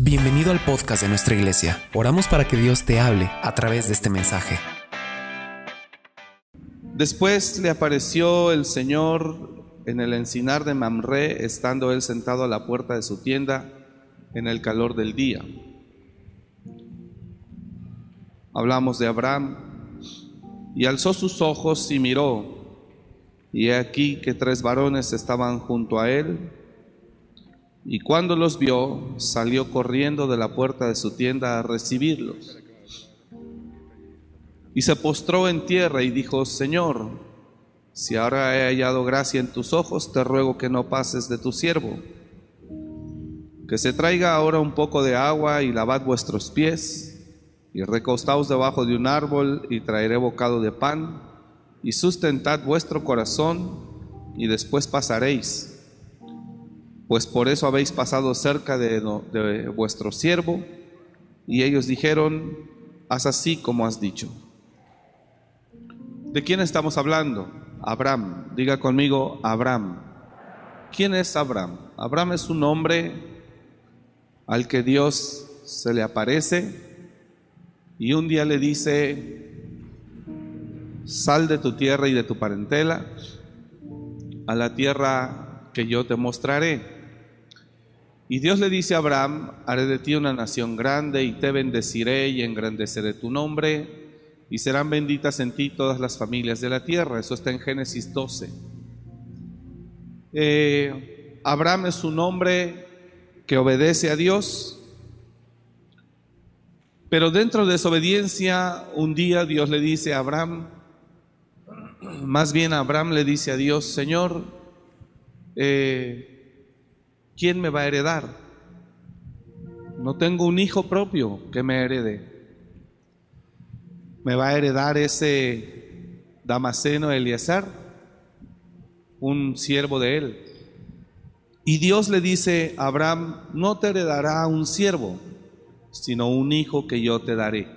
Bienvenido al podcast de nuestra iglesia. Oramos para que Dios te hable a través de este mensaje. Después le apareció el Señor en el encinar de Mamre, estando él sentado a la puerta de su tienda en el calor del día. Hablamos de Abraham y alzó sus ojos y miró, y he aquí que tres varones estaban junto a él y cuando los vio, salió corriendo de la puerta de su tienda a recibirlos. Y se postró en tierra y dijo, Señor, si ahora he hallado gracia en tus ojos, te ruego que no pases de tu siervo. Que se traiga ahora un poco de agua y lavad vuestros pies, y recostaos debajo de un árbol, y traeré bocado de pan, y sustentad vuestro corazón, y después pasaréis pues por eso habéis pasado cerca de, vuestro siervo. Y ellos dijeron, haz así como has dicho. ¿De quién estamos hablando? Abraham. Diga conmigo, Abraham. ¿Quién es Abraham? Abraham es un hombre al que Dios se le aparece y un día le dice, sal de tu tierra y de tu parentela a la tierra que yo te mostraré. Y Dios le dice a Abraham, haré de ti una nación grande y te bendeciré y engrandeceré tu nombre y serán benditas en ti todas las familias de la tierra. Eso está en Génesis 12. Eh, Abraham es un hombre que obedece a Dios, pero dentro de su obediencia un día Dios le dice a Abraham, más bien Abraham le dice a Dios, Señor, eh, ¿quién me va a heredar? No tengo un hijo propio que me herede. Me va a heredar ese Damaseno Eliezer, un siervo de él. Y Dios le dice a Abraham, no te heredará un siervo, sino un hijo que yo te daré.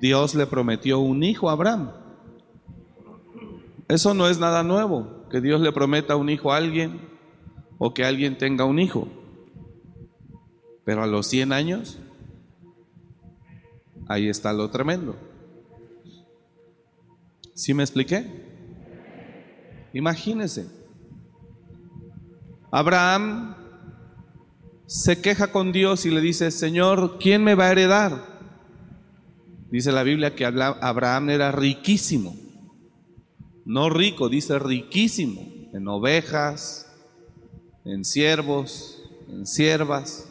Dios le prometió un hijo a Abraham. Eso no es nada nuevo, que Dios le prometa un hijo a alguien o que alguien tenga un hijo. Pero a los 100 años, ahí está lo tremendo. ¿Sí me expliqué? Imagínense. Abraham se queja con Dios y le dice, Señor, ¿quién me va a heredar? Dice la Biblia que Abraham era riquísimo. No rico, dice riquísimo en ovejas, en siervos, en siervas.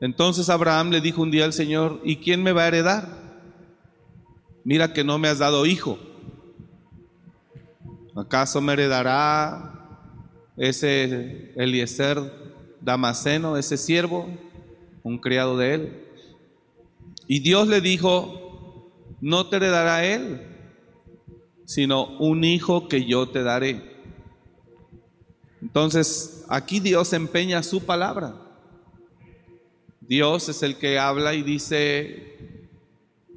Entonces Abraham le dijo un día al Señor, ¿y quién me va a heredar? Mira que no me has dado hijo. ¿Acaso me heredará ese Eliezer Damaseno, ese siervo, un criado de él? Y Dios le dijo, no te heredará él, sino un hijo que yo te daré. Entonces, aquí Dios empeña su palabra. Dios es el que habla y dice,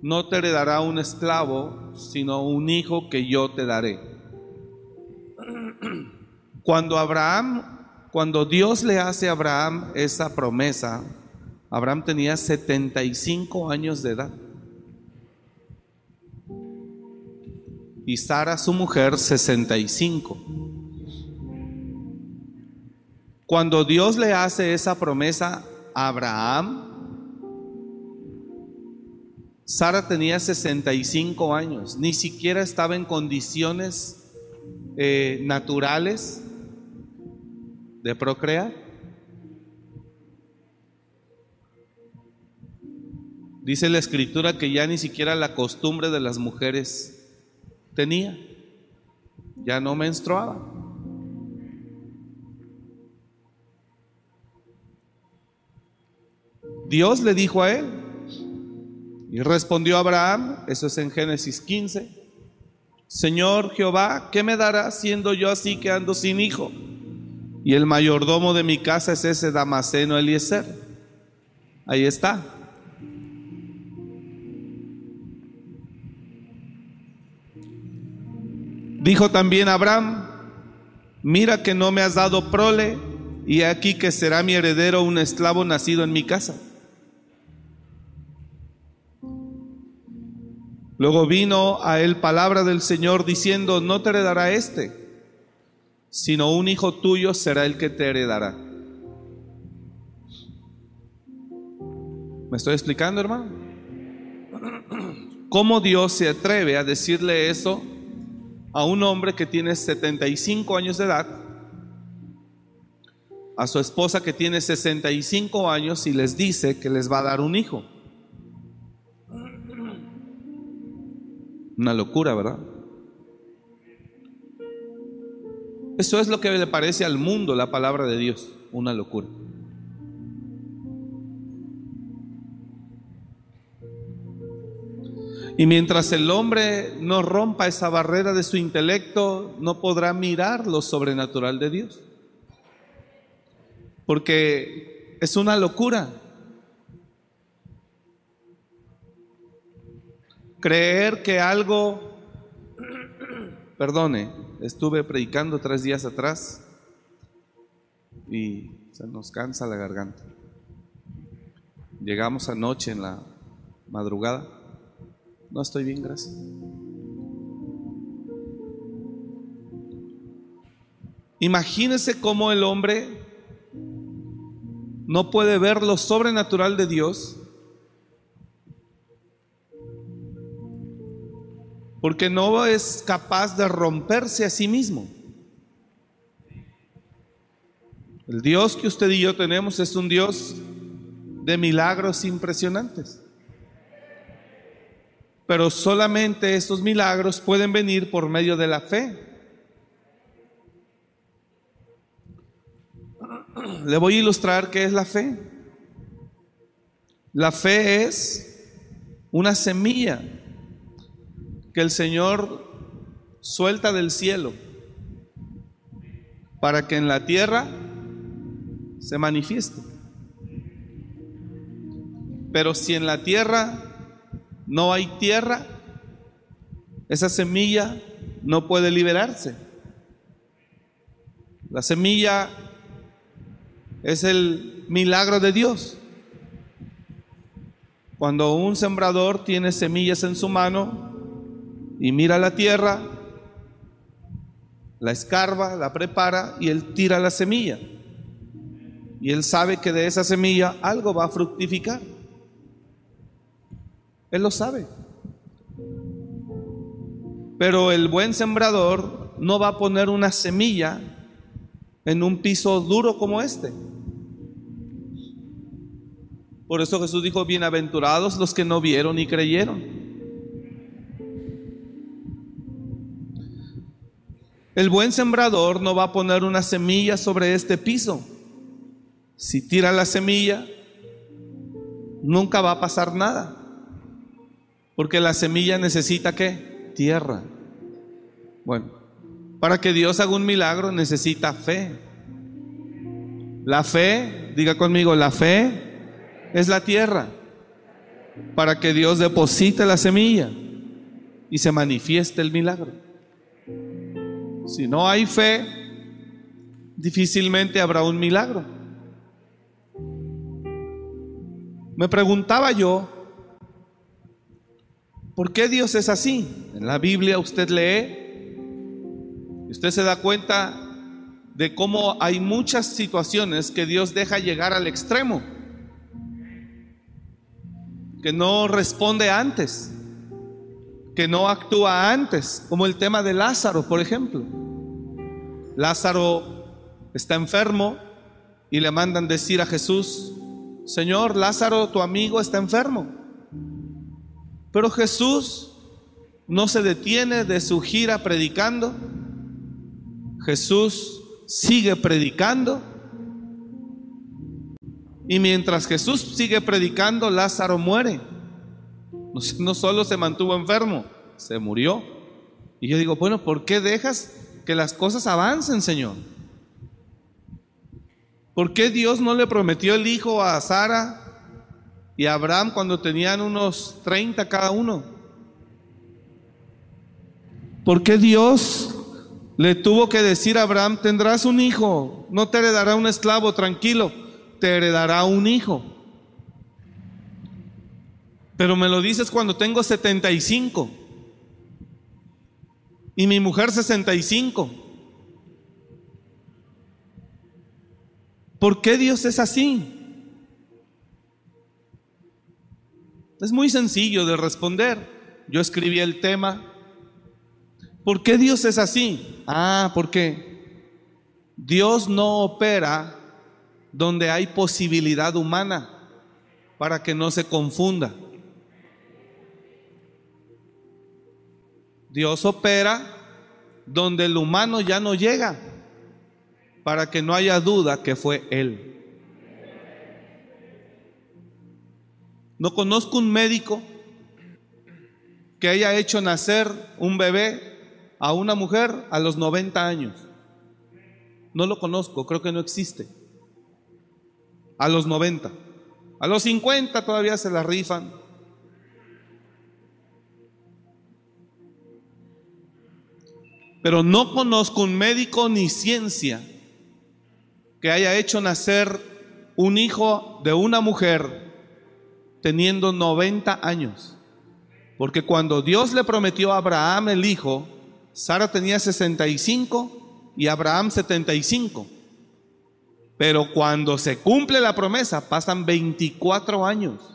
no te heredará un esclavo, sino un hijo que yo te daré. Cuando Abraham, cuando Dios le hace a Abraham esa promesa, Abraham tenía 75 años de edad. Y Sara, su mujer, 65. Cuando Dios le hace esa promesa a Abraham, Sara tenía 65 años, ni siquiera estaba en condiciones eh, naturales de procrear. Dice la escritura que ya ni siquiera la costumbre de las mujeres tenía, ya no menstruaba. Dios le dijo a él. Y respondió Abraham, eso es en Génesis 15, Señor Jehová, ¿qué me dará siendo yo así que ando sin hijo? Y el mayordomo de mi casa es ese Damaseno Eliezer. Ahí está. Dijo también Abraham, mira que no me has dado prole y aquí que será mi heredero un esclavo nacido en mi casa. Luego vino a él palabra del Señor diciendo, no te heredará este, sino un hijo tuyo será el que te heredará. ¿Me estoy explicando, hermano? ¿Cómo Dios se atreve a decirle eso a un hombre que tiene 75 años de edad, a su esposa que tiene 65 años y les dice que les va a dar un hijo? Una locura, ¿verdad? Eso es lo que le parece al mundo la palabra de Dios, una locura. Y mientras el hombre no rompa esa barrera de su intelecto, no podrá mirar lo sobrenatural de Dios. Porque es una locura. Creer que algo, perdone, estuve predicando tres días atrás y se nos cansa la garganta. Llegamos anoche en la madrugada no estoy bien, gracias. Imagínese cómo el hombre no puede ver lo sobrenatural de Dios porque no es capaz de romperse a sí mismo. El Dios que usted y yo tenemos es un Dios de milagros impresionantes. Pero solamente estos milagros pueden venir por medio de la fe. Le voy a ilustrar qué es la fe. La fe es una semilla que el Señor suelta del cielo para que en la tierra se manifieste. Pero si en la tierra no hay tierra, esa semilla no puede liberarse. La semilla es el milagro de Dios. Cuando un sembrador tiene semillas en su mano y mira la tierra, la escarba, la prepara y él tira la semilla. Y él sabe que de esa semilla algo va a fructificar. Él lo sabe. Pero el buen sembrador no va a poner una semilla en un piso duro como este. Por eso Jesús dijo, bienaventurados los que no vieron y creyeron. El buen sembrador no va a poner una semilla sobre este piso. Si tira la semilla, nunca va a pasar nada. Porque la semilla necesita qué? Tierra. Bueno, para que Dios haga un milagro necesita fe. La fe, diga conmigo, la fe es la tierra. Para que Dios deposite la semilla y se manifieste el milagro. Si no hay fe, difícilmente habrá un milagro. Me preguntaba yo, ¿Por qué Dios es así? En la Biblia usted lee y usted se da cuenta de cómo hay muchas situaciones que Dios deja llegar al extremo, que no responde antes, que no actúa antes, como el tema de Lázaro, por ejemplo. Lázaro está enfermo y le mandan decir a Jesús, Señor, Lázaro, tu amigo está enfermo. Pero Jesús no se detiene de su gira predicando. Jesús sigue predicando. Y mientras Jesús sigue predicando, Lázaro muere. No solo se mantuvo enfermo, se murió. Y yo digo, bueno, ¿por qué dejas que las cosas avancen, Señor? ¿Por qué Dios no le prometió el hijo a Sara y Abraham cuando tenían unos 30 cada uno. ¿Por qué Dios le tuvo que decir a Abraham, tendrás un hijo, no te heredará un esclavo, tranquilo, te heredará un hijo. Pero me lo dices cuando tengo 75 y mi mujer 65. ¿Por qué Dios es así? Es muy sencillo de responder. Yo escribí el tema. ¿Por qué Dios es así? Ah, porque Dios no opera donde hay posibilidad humana para que no se confunda. Dios opera donde el humano ya no llega para que no haya duda que fue Él. No conozco un médico que haya hecho nacer un bebé a una mujer a los 90 años. No lo conozco, creo que no existe. A los 90. A los 50 todavía se la rifan. Pero no conozco un médico ni ciencia que haya hecho nacer un hijo de una mujer teniendo 90 años. Porque cuando Dios le prometió a Abraham el hijo, Sara tenía 65 y Abraham 75. Pero cuando se cumple la promesa, pasan 24 años.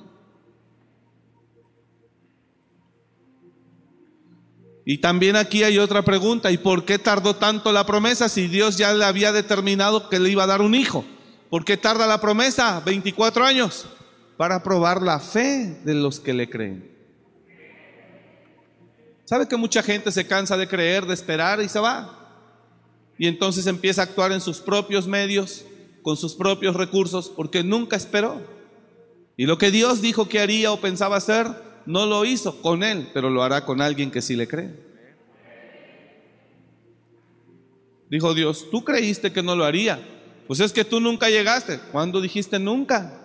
Y también aquí hay otra pregunta, ¿y por qué tardó tanto la promesa si Dios ya le había determinado que le iba a dar un hijo? ¿Por qué tarda la promesa 24 años? Para probar la fe de los que le creen. ¿Sabe que mucha gente se cansa de creer, de esperar y se va? Y entonces empieza a actuar en sus propios medios, con sus propios recursos, porque nunca esperó. Y lo que Dios dijo que haría o pensaba hacer, no lo hizo con él, pero lo hará con alguien que sí le cree. Dijo Dios, tú creíste que no lo haría. Pues es que tú nunca llegaste. ¿Cuándo dijiste nunca?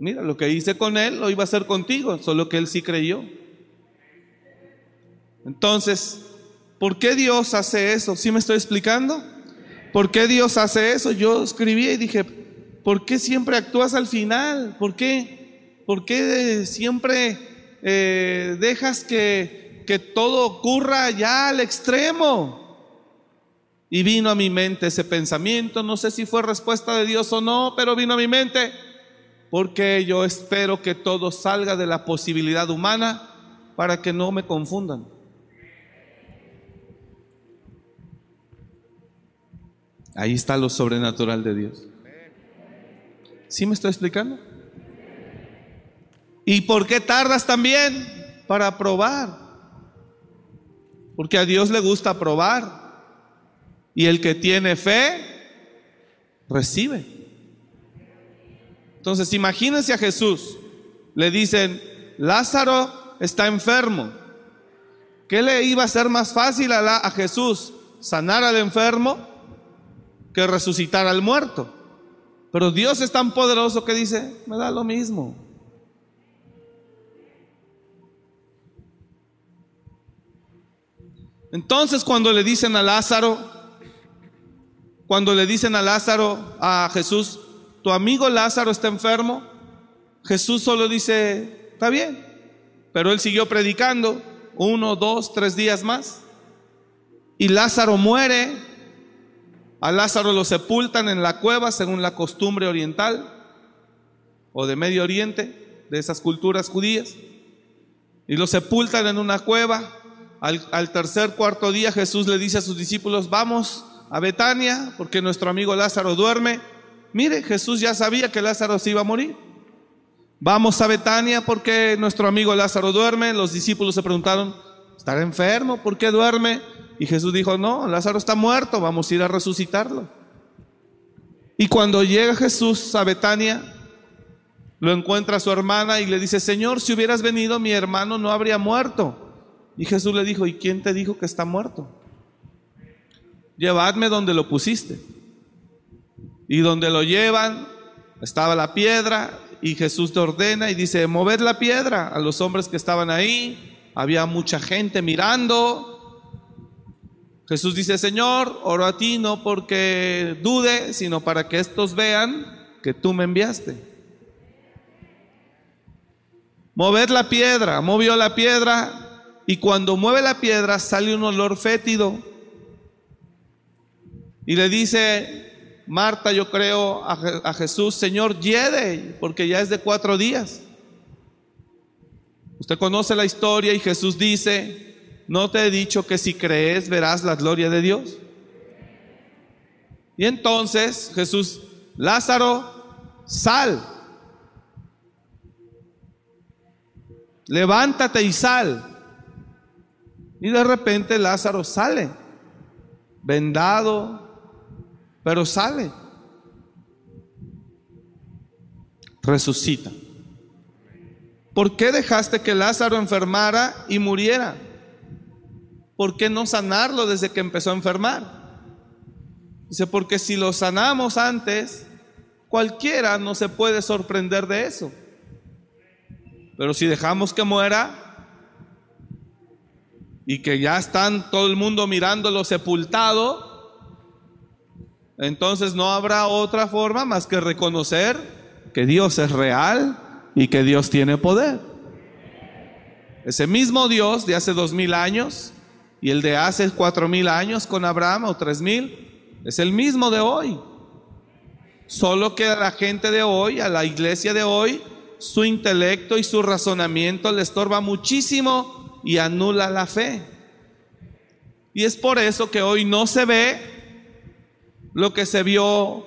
Mira, lo que hice con él lo iba a hacer contigo, solo que él sí creyó. Entonces, ¿por qué Dios hace eso? ¿Sí me estoy explicando? ¿Por qué Dios hace eso? Yo escribí y dije, ¿por qué siempre actúas al final? ¿Por qué, por qué siempre eh, dejas que, que todo ocurra ya al extremo? Y vino a mi mente ese pensamiento, no sé si fue respuesta de Dios o no, pero vino a mi mente, porque yo espero que todo salga de la posibilidad humana para que no me confundan. Ahí está lo sobrenatural de Dios. ¿Sí me estoy explicando? ¿Y por qué tardas también? Para probar. Porque a Dios le gusta probar. Y el que tiene fe, recibe. Entonces, imagínense a Jesús. Le dicen, Lázaro está enfermo. ¿Qué le iba a ser más fácil a, a Jesús? ¿Sanar al enfermo que resucitar al muerto? Pero Dios es tan poderoso que dice, me da lo mismo. Entonces cuando le dicen a Lázaro, cuando le dicen a Lázaro, a Jesús, tu amigo Lázaro está enfermo, Jesús solo dice, está bien, pero él siguió predicando uno, dos, tres días más. Y Lázaro muere, a Lázaro lo sepultan en la cueva según la costumbre oriental o de Medio Oriente, de esas culturas judías. Y lo sepultan en una cueva. Al, tercer, cuarto día Jesús le dice a sus discípulos, vamos a Betania porque nuestro amigo Lázaro duerme. Mire, Jesús ya sabía que Lázaro se iba a morir. Vamos a Betania porque nuestro amigo Lázaro duerme. Los discípulos se preguntaron, ¿estará enfermo? ¿Por qué duerme? Y Jesús dijo, no, Lázaro está muerto, vamos a ir a resucitarlo. Y cuando llega Jesús a Betania, lo encuentra su hermana y le dice, Señor, si hubieras venido, mi hermano no habría muerto. Y Jesús le dijo, ¿y quién te dijo que está muerto? Llevadme donde lo pusiste. Y donde lo llevan, estaba la piedra y Jesús te ordena y dice, mover la piedra a los hombres que estaban ahí. Había mucha gente mirando. Jesús dice, Señor, oro a ti no porque dude, sino para que estos vean que tú me enviaste. Mover la piedra, movió la piedra y cuando mueve la piedra sale un olor fétido. Y le dice Marta, yo creo a, Jesús, Señor, lleve, porque ya es de cuatro días. Usted conoce la historia y Jesús dice, ¿no te he dicho que si crees verás la gloria de Dios? Y entonces Jesús, Lázaro, sal. Levántate y sal. Y de repente Lázaro sale, vendado, pero sale. Resucita. ¿Por qué dejaste que Lázaro enfermara y muriera? ¿por qué no sanarlo desde que empezó a enfermar? Dice, porque si lo sanamos antes, cualquiera no se puede sorprender de eso. Pero si dejamos que muera y que ya están todo el mundo mirándolo sepultado, entonces no habrá otra forma más que reconocer que Dios es real y que Dios tiene poder. Ese mismo Dios de hace dos mil años y el de hace cuatro mil años con Abraham o tres mil es el mismo de hoy. Solo que a la gente de hoy, a la iglesia de hoy, su intelecto y su razonamiento le estorba muchísimo y anula la fe. Y es por eso que hoy no se ve lo que se vio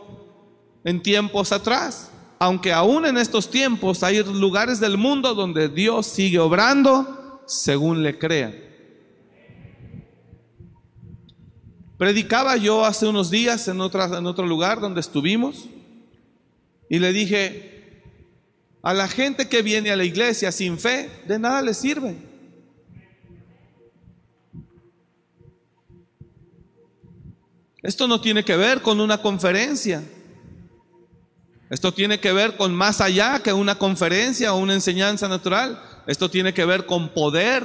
en tiempos atrás. Aunque aún en estos tiempos hay lugares del mundo donde Dios sigue obrando según le crean. Predicaba yo hace unos días en, en otro lugar donde estuvimos y le dije, a la gente que viene a la iglesia sin fe, de nada le sirve. Esto no tiene que ver con una conferencia. Esto tiene que ver con más allá que una conferencia o una enseñanza natural. Esto tiene que ver con poder,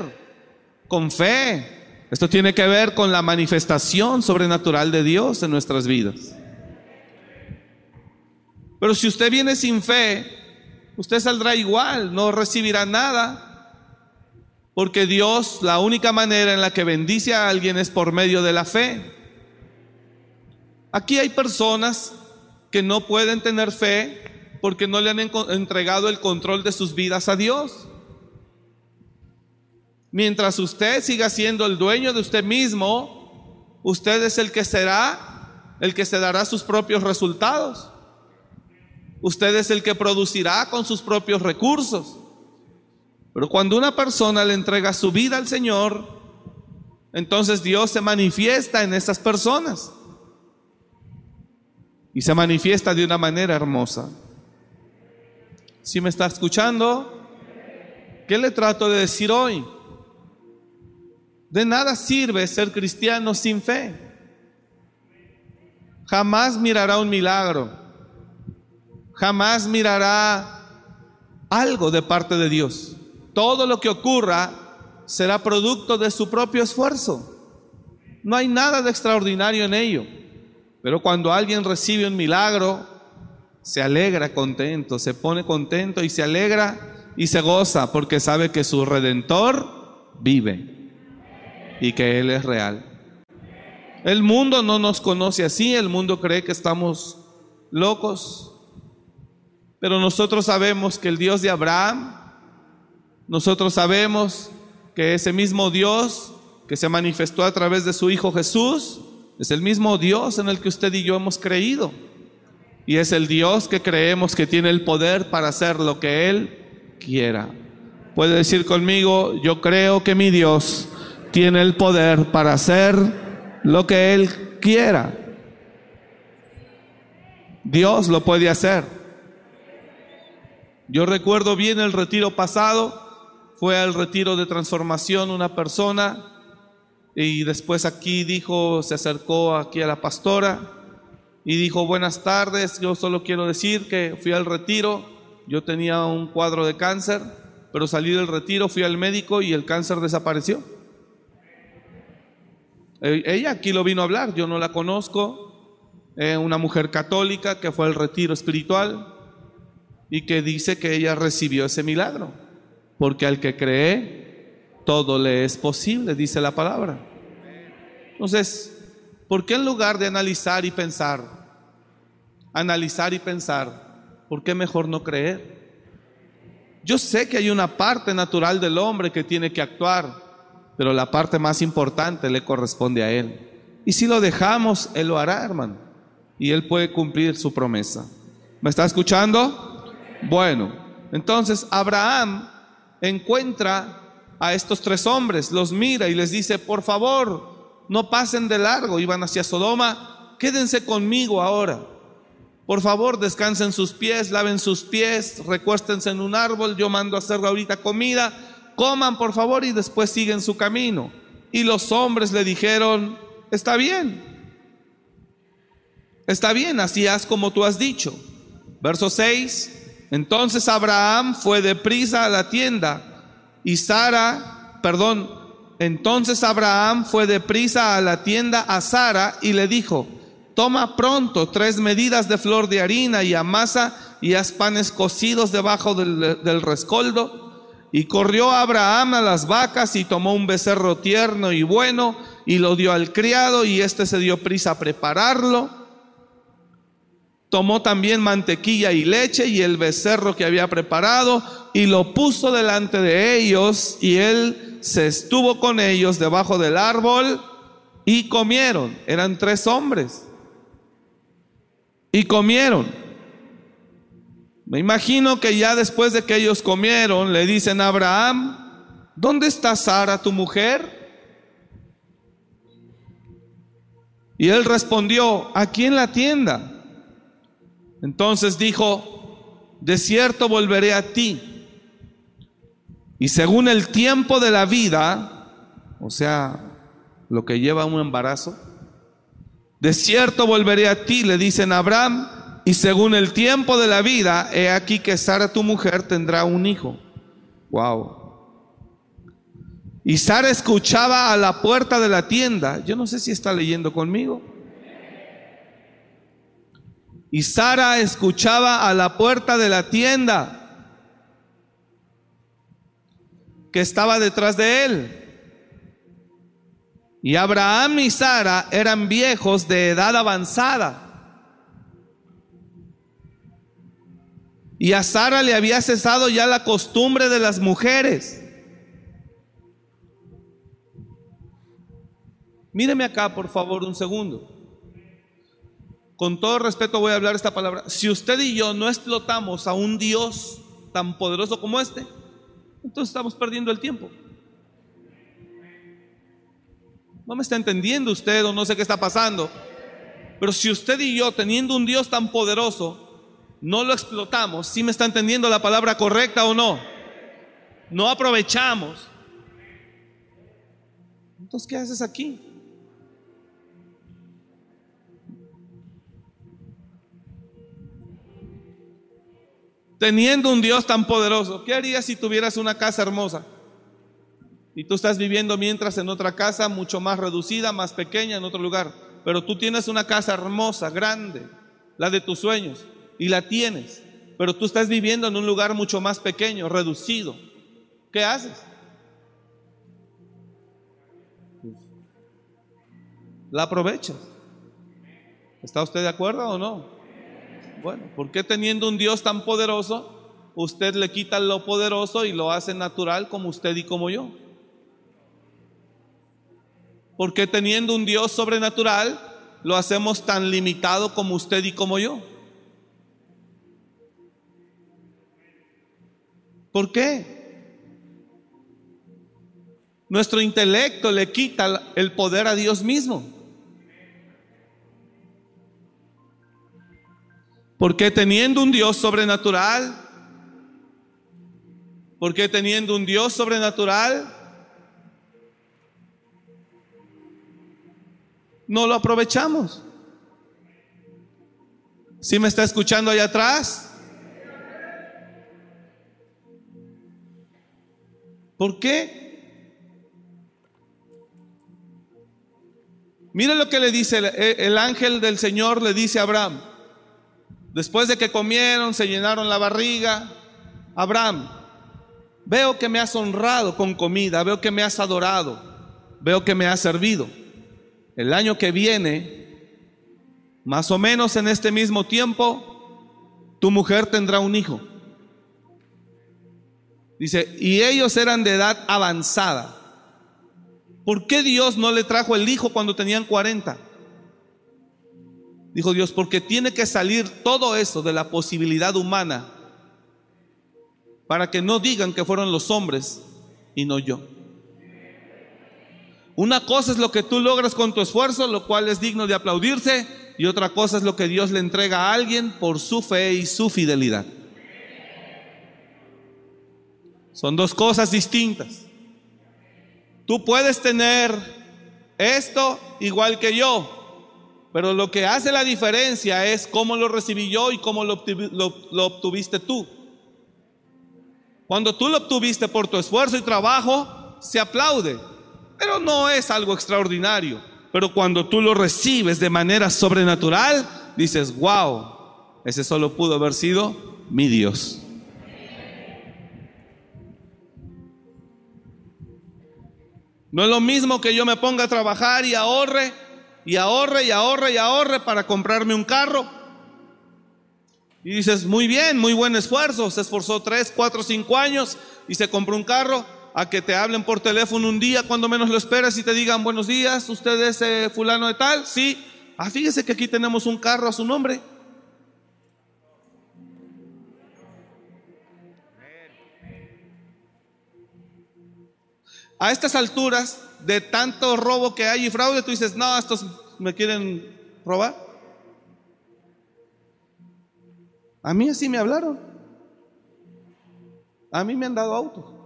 con fe, esto tiene que ver con la manifestación sobrenatural de Dios en nuestras vidas. Pero si usted viene sin fe, usted saldrá igual, no recibirá nada. Porque Dios, la única manera en la que bendice a alguien es por medio de la fe. Aquí hay personas que no pueden tener fe porque no le han entregado el control de sus vidas a Dios. Mientras usted siga siendo el dueño de usted mismo, usted es el que será, el que se dará sus propios resultados. Usted es el que producirá con sus propios recursos. Pero cuando una persona le entrega su vida al Señor, entonces Dios se manifiesta en esas personas. Y se manifiesta de una manera hermosa. Si me está escuchando, ¿qué le trato de decir hoy? De nada sirve ser cristiano sin fe. Jamás mirará un milagro. Jamás mirará algo de parte de Dios. Todo lo que ocurra será producto de su propio esfuerzo. No hay nada de extraordinario en ello. Pero cuando alguien recibe un milagro, se alegra contento, se pone contento y se alegra y se goza porque sabe que su redentor vive y que Él es real. El mundo no nos conoce así, el mundo cree que estamos locos, pero nosotros sabemos que el Dios de Abraham, nosotros sabemos que ese mismo Dios que se manifestó a través de su Hijo Jesús, es el mismo Dios en el que usted y yo hemos creído. Y es el Dios que creemos que tiene el poder para hacer lo que Él quiera. Puede decir conmigo, yo creo que mi Dios tiene el poder para hacer lo que Él quiera. Dios lo puede hacer. Yo recuerdo bien el retiro pasado, fue al retiro de transformación una persona y después aquí dijo, se acercó aquí a la pastora y dijo, buenas tardes, yo solo quiero decir que fui al retiro, yo tenía un cuadro de cáncer, pero salí del retiro, fui al médico y el cáncer desapareció. E- Ella aquí lo vino a hablar, yo no la conozco, eh, una mujer católica que fue al retiro espiritual y que dice que ella recibió ese milagro, porque al que cree, todo le es posible, dice la palabra. Entonces, ¿por qué en lugar de analizar y pensar, analizar y pensar, ¿por qué mejor no creer? Yo sé que hay una parte natural del hombre que tiene que actuar, pero la parte más importante le corresponde a Él. Y si lo dejamos, Él lo hará, hermano. Y Él puede cumplir su promesa. ¿Me está escuchando? Bueno, entonces Abraham encuentra a estos tres hombres, los mira y les dice, por favor, no pasen de largo, iban hacia Sodoma, quédense conmigo ahora. Por favor, descansen sus pies, laven sus pies, recuéstense en un árbol, yo mando a hacer ahorita comida, coman por favor y después siguen su camino. Y los hombres le dijeron, está bien, está bien, así haz como tú has dicho. Verso 6, entonces Abraham fue deprisa a la tienda y Sara, perdón, entonces Abraham fue deprisa a la tienda a Sara y le dijo, toma pronto tres medidas de flor de harina y amasa y haz panes cocidos debajo del, del rescoldo. Y corrió Abraham a las vacas y tomó un becerro tierno y bueno y lo dio al criado y éste se dio prisa a prepararlo. Tomó también mantequilla y leche y el becerro que había preparado y lo puso delante de ellos y él se estuvo con ellos debajo del árbol y comieron. Eran tres hombres. Y comieron. Me imagino que ya después de que ellos comieron, le dicen a Abraham, ¿dónde está Sara, tu mujer? Y él respondió, aquí en la tienda. Entonces dijo, de cierto volveré a ti. Y según el tiempo de la vida, o sea, lo que lleva un embarazo, de cierto volveré a ti, le dicen a Abraham, y según el tiempo de la vida, he aquí que Sara tu mujer tendrá un hijo. Wow. Y Sara escuchaba a la puerta de la tienda. Yo no sé si está leyendo conmigo. Y Sara escuchaba a la puerta de la tienda que estaba detrás de él. Y Abraham y Sara eran viejos de edad avanzada. Y a Sara le había cesado ya la costumbre de las mujeres. Míreme acá, por favor, un segundo. Con todo respeto voy a hablar esta palabra. Si usted y yo no explotamos a un Dios tan poderoso como este, entonces estamos perdiendo el tiempo. No me está entendiendo usted o no sé qué está pasando. Pero si usted y yo, teniendo un Dios tan poderoso, no lo explotamos, ¿sí me está entendiendo la palabra correcta o no? No aprovechamos. Entonces, ¿qué haces aquí? Teniendo un Dios tan poderoso, ¿qué harías si tuvieras una casa hermosa? Y tú estás viviendo mientras en otra casa mucho más reducida, más pequeña, en otro lugar. Pero tú tienes una casa hermosa, grande, la de tus sueños, y la tienes. Pero tú estás viviendo en un lugar mucho más pequeño, reducido. ¿Qué haces? La aprovechas. ¿Está usted de acuerdo o no? Bueno, ¿por qué teniendo un Dios tan poderoso, usted le quita lo poderoso y lo hace natural como usted y como yo? ¿Por qué teniendo un Dios sobrenatural, lo hacemos tan limitado como usted y como yo? ¿Por qué? Nuestro intelecto le quita el poder a Dios mismo. Porque teniendo un Dios sobrenatural, porque teniendo un Dios sobrenatural, no lo aprovechamos. ¿Sí me está escuchando allá atrás? ¿Por qué? Mire lo que le dice el, el ángel del Señor, le dice a Abraham, después de que comieron, se llenaron la barriga, Abraham, veo que me has honrado con comida, veo que me has adorado, veo que me has servido. El año que viene, más o menos en este mismo tiempo, tu mujer tendrá un hijo. Dice, y ellos eran de edad avanzada. ¿Por qué Dios no le trajo el hijo cuando tenían 40? Dijo Dios, porque tiene que salir todo eso de la posibilidad humana para que no digan que fueron los hombres y no yo. Una cosa es lo que tú logras con tu esfuerzo, lo cual es digno de aplaudirse, y otra cosa es lo que Dios le entrega a alguien por su fe y su fidelidad. Son dos cosas distintas. Tú puedes tener esto igual que yo, pero lo que hace la diferencia es cómo lo recibí yo y cómo lo, obtuviste tú. Cuando tú lo obtuviste por tu esfuerzo y trabajo, se aplaude, pero no es algo extraordinario. Pero cuando tú lo recibes de manera sobrenatural, dices, wow, ese solo pudo haber sido mi Dios. No es lo mismo que yo me ponga a trabajar y ahorre, y ahorre, y ahorre, y ahorre para comprarme un carro. Y dices, muy bien, muy buen esfuerzo. Se esforzó tres, cuatro, cinco años y se compró un carro. A que te hablen por teléfono un día cuando menos lo esperas y te digan, buenos días, usted es eh, fulano de tal. Sí. Ah, fíjese que aquí tenemos un carro a su nombre. A estas alturas, de tanto robo que hay y fraude, tú dices, no, estos me quieren robar. A mí así me hablaron. A mí me han dado auto.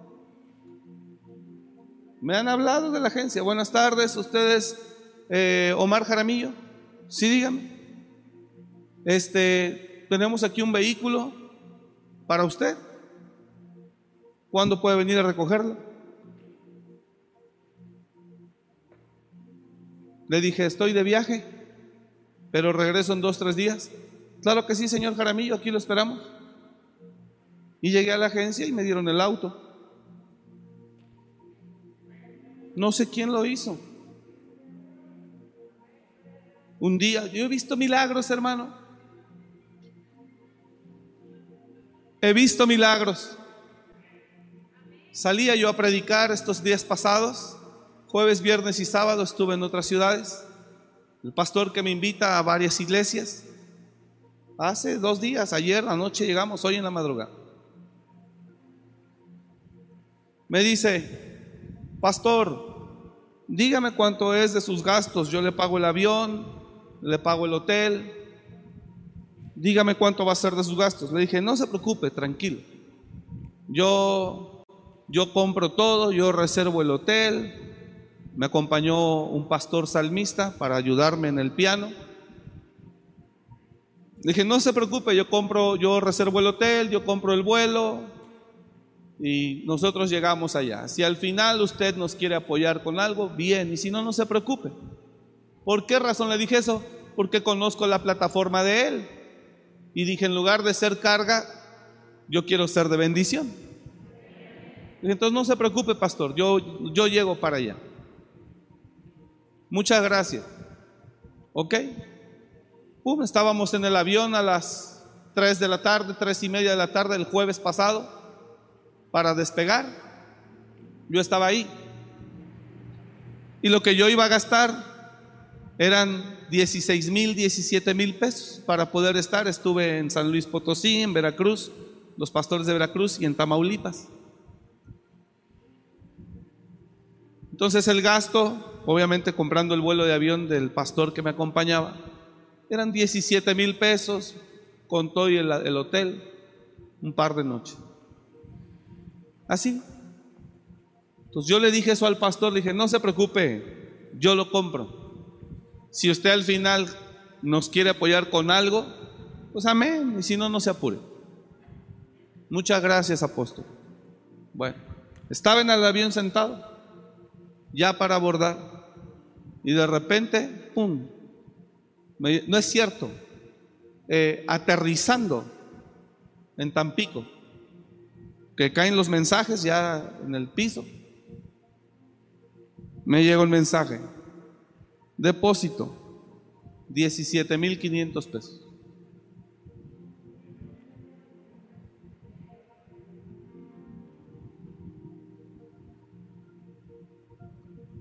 Me han hablado de la agencia. Buenas tardes, ustedes, eh, Omar Jaramillo. Sí, dígame. Este, tenemos aquí un vehículo para usted. ¿Cuándo puede venir a recogerlo? Le dije, estoy de viaje, pero regreso en dos, tres días. Claro que sí, señor Jaramillo, aquí lo esperamos. Y llegué a la agencia y me dieron el auto. No sé quién lo hizo. Un día, yo he visto milagros, hermano. He visto milagros. Salía yo a predicar estos días pasados, jueves, viernes y sábado estuve en otras ciudades. El pastor que me invita a varias iglesias. Hace dos días, ayer anoche llegamos, hoy en la madrugada. Me dice, pastor, dígame cuánto es de sus gastos. Yo le pago el avión, le pago el hotel. Dígame cuánto va a ser de sus gastos. Le dije, no se preocupe, tranquilo. Yo, yo compro todo, yo reservo el hotel. Me acompañó un pastor salmista para ayudarme en el piano dije, no se preocupe, yo compro, yo reservo el hotel, yo compro el vuelo y nosotros llegamos allá. Si al final usted nos quiere apoyar con algo, bien, y si no, no se preocupe. ¿Por qué razón le dije eso? Porque conozco la plataforma de él. Y dije, en lugar de ser carga, yo quiero ser de bendición. entonces no se preocupe, pastor, yo, yo llego para allá. Muchas gracias. ¿Ok? estábamos en el avión a las 3 de la tarde, 3 y media de la tarde el jueves pasado para despegar. Yo estaba ahí. Y lo que yo iba a gastar eran 16 mil, 17 mil pesos para poder estar. Estuve en San Luis Potosí, en Veracruz, los pastores de Veracruz y en Tamaulipas. Entonces el gasto, obviamente comprando el vuelo de avión del pastor que me acompañaba, eran 17 mil pesos con todo y el, el hotel, un par de noches. Así. Entonces yo le dije eso al pastor, le dije, no se preocupe, yo lo compro. Si usted al final nos quiere apoyar con algo, pues amén, y si no, no se apure. Muchas gracias, apóstol. Bueno, estaba en el avión sentado, ya para abordar, y de repente pum. Me- no es cierto. Eh, aterrizando en Tampico. Que caen los mensajes ya en el piso. Me llegó el mensaje. Depósito. 17.500 pesos.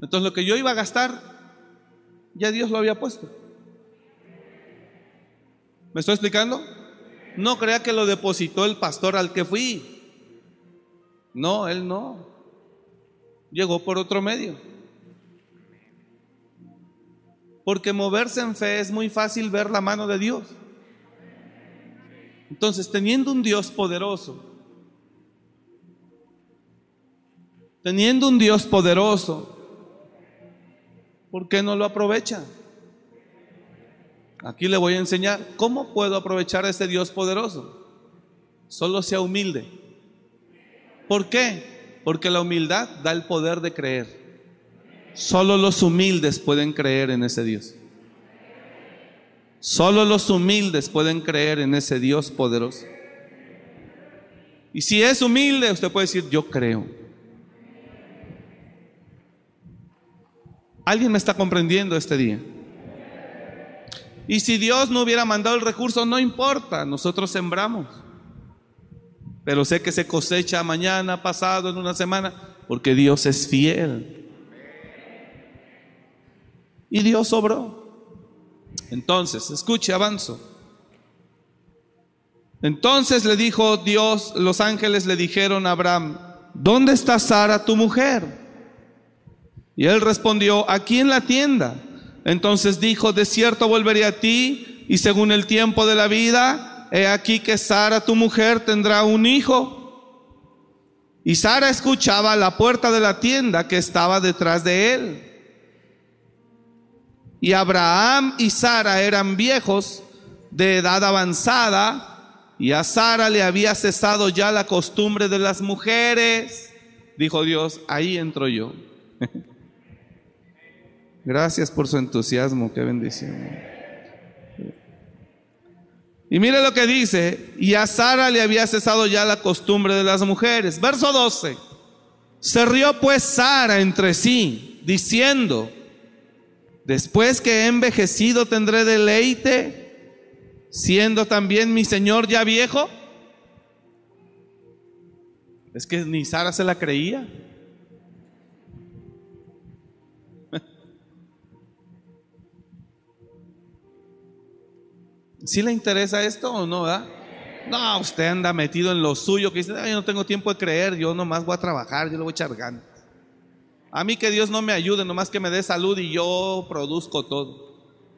Entonces lo que yo iba a gastar, ya Dios lo había puesto. ¿Me estoy explicando? No crea que lo depositó el pastor al que fui. No, él no. Llegó por otro medio. Porque moverse en fe es muy fácil ver la mano de Dios. Entonces, teniendo un Dios poderoso, teniendo un Dios poderoso, ¿por qué no lo aprovecha? Aquí le voy a enseñar cómo puedo aprovechar a ese Dios poderoso. Solo sea humilde. ¿Por qué? Porque la humildad da el poder de creer. Solo los humildes pueden creer en ese Dios. Solo los humildes pueden creer en ese Dios poderoso. Y si es humilde, usted puede decir, yo creo. ¿Alguien me está comprendiendo este día? Y si Dios no hubiera mandado el recurso, no importa, nosotros sembramos. Pero sé que se cosecha mañana, pasado, en una semana, porque Dios es fiel. Y Dios obró. Entonces, escuche, avanzo. Entonces le dijo Dios, los ángeles le dijeron a Abraham, ¿dónde está Sara, tu mujer? Y él respondió, aquí en la tienda. Entonces dijo, de cierto volveré a ti y según el tiempo de la vida, he aquí que Sara, tu mujer, tendrá un hijo. Y Sara escuchaba la puerta de la tienda que estaba detrás de él. Y Abraham y Sara eran viejos de edad avanzada y a Sara le había cesado ya la costumbre de las mujeres. Dijo Dios, ahí entro yo. Gracias por su entusiasmo, qué bendición. Y mire lo que dice, y a Sara le había cesado ya la costumbre de las mujeres. Verso 12. Se rió pues Sara entre sí, diciendo, después que he envejecido tendré deleite, siendo también mi Señor ya viejo. Es que ni Sara se la creía. ¿Sí le interesa esto o no, verdad? No, usted anda metido en lo suyo, que dice, "Ay, yo no tengo tiempo de creer, yo nomás voy a trabajar, yo le voy a echar ganas. A mí que Dios no me ayude, nomás que me dé salud y yo produzco todo.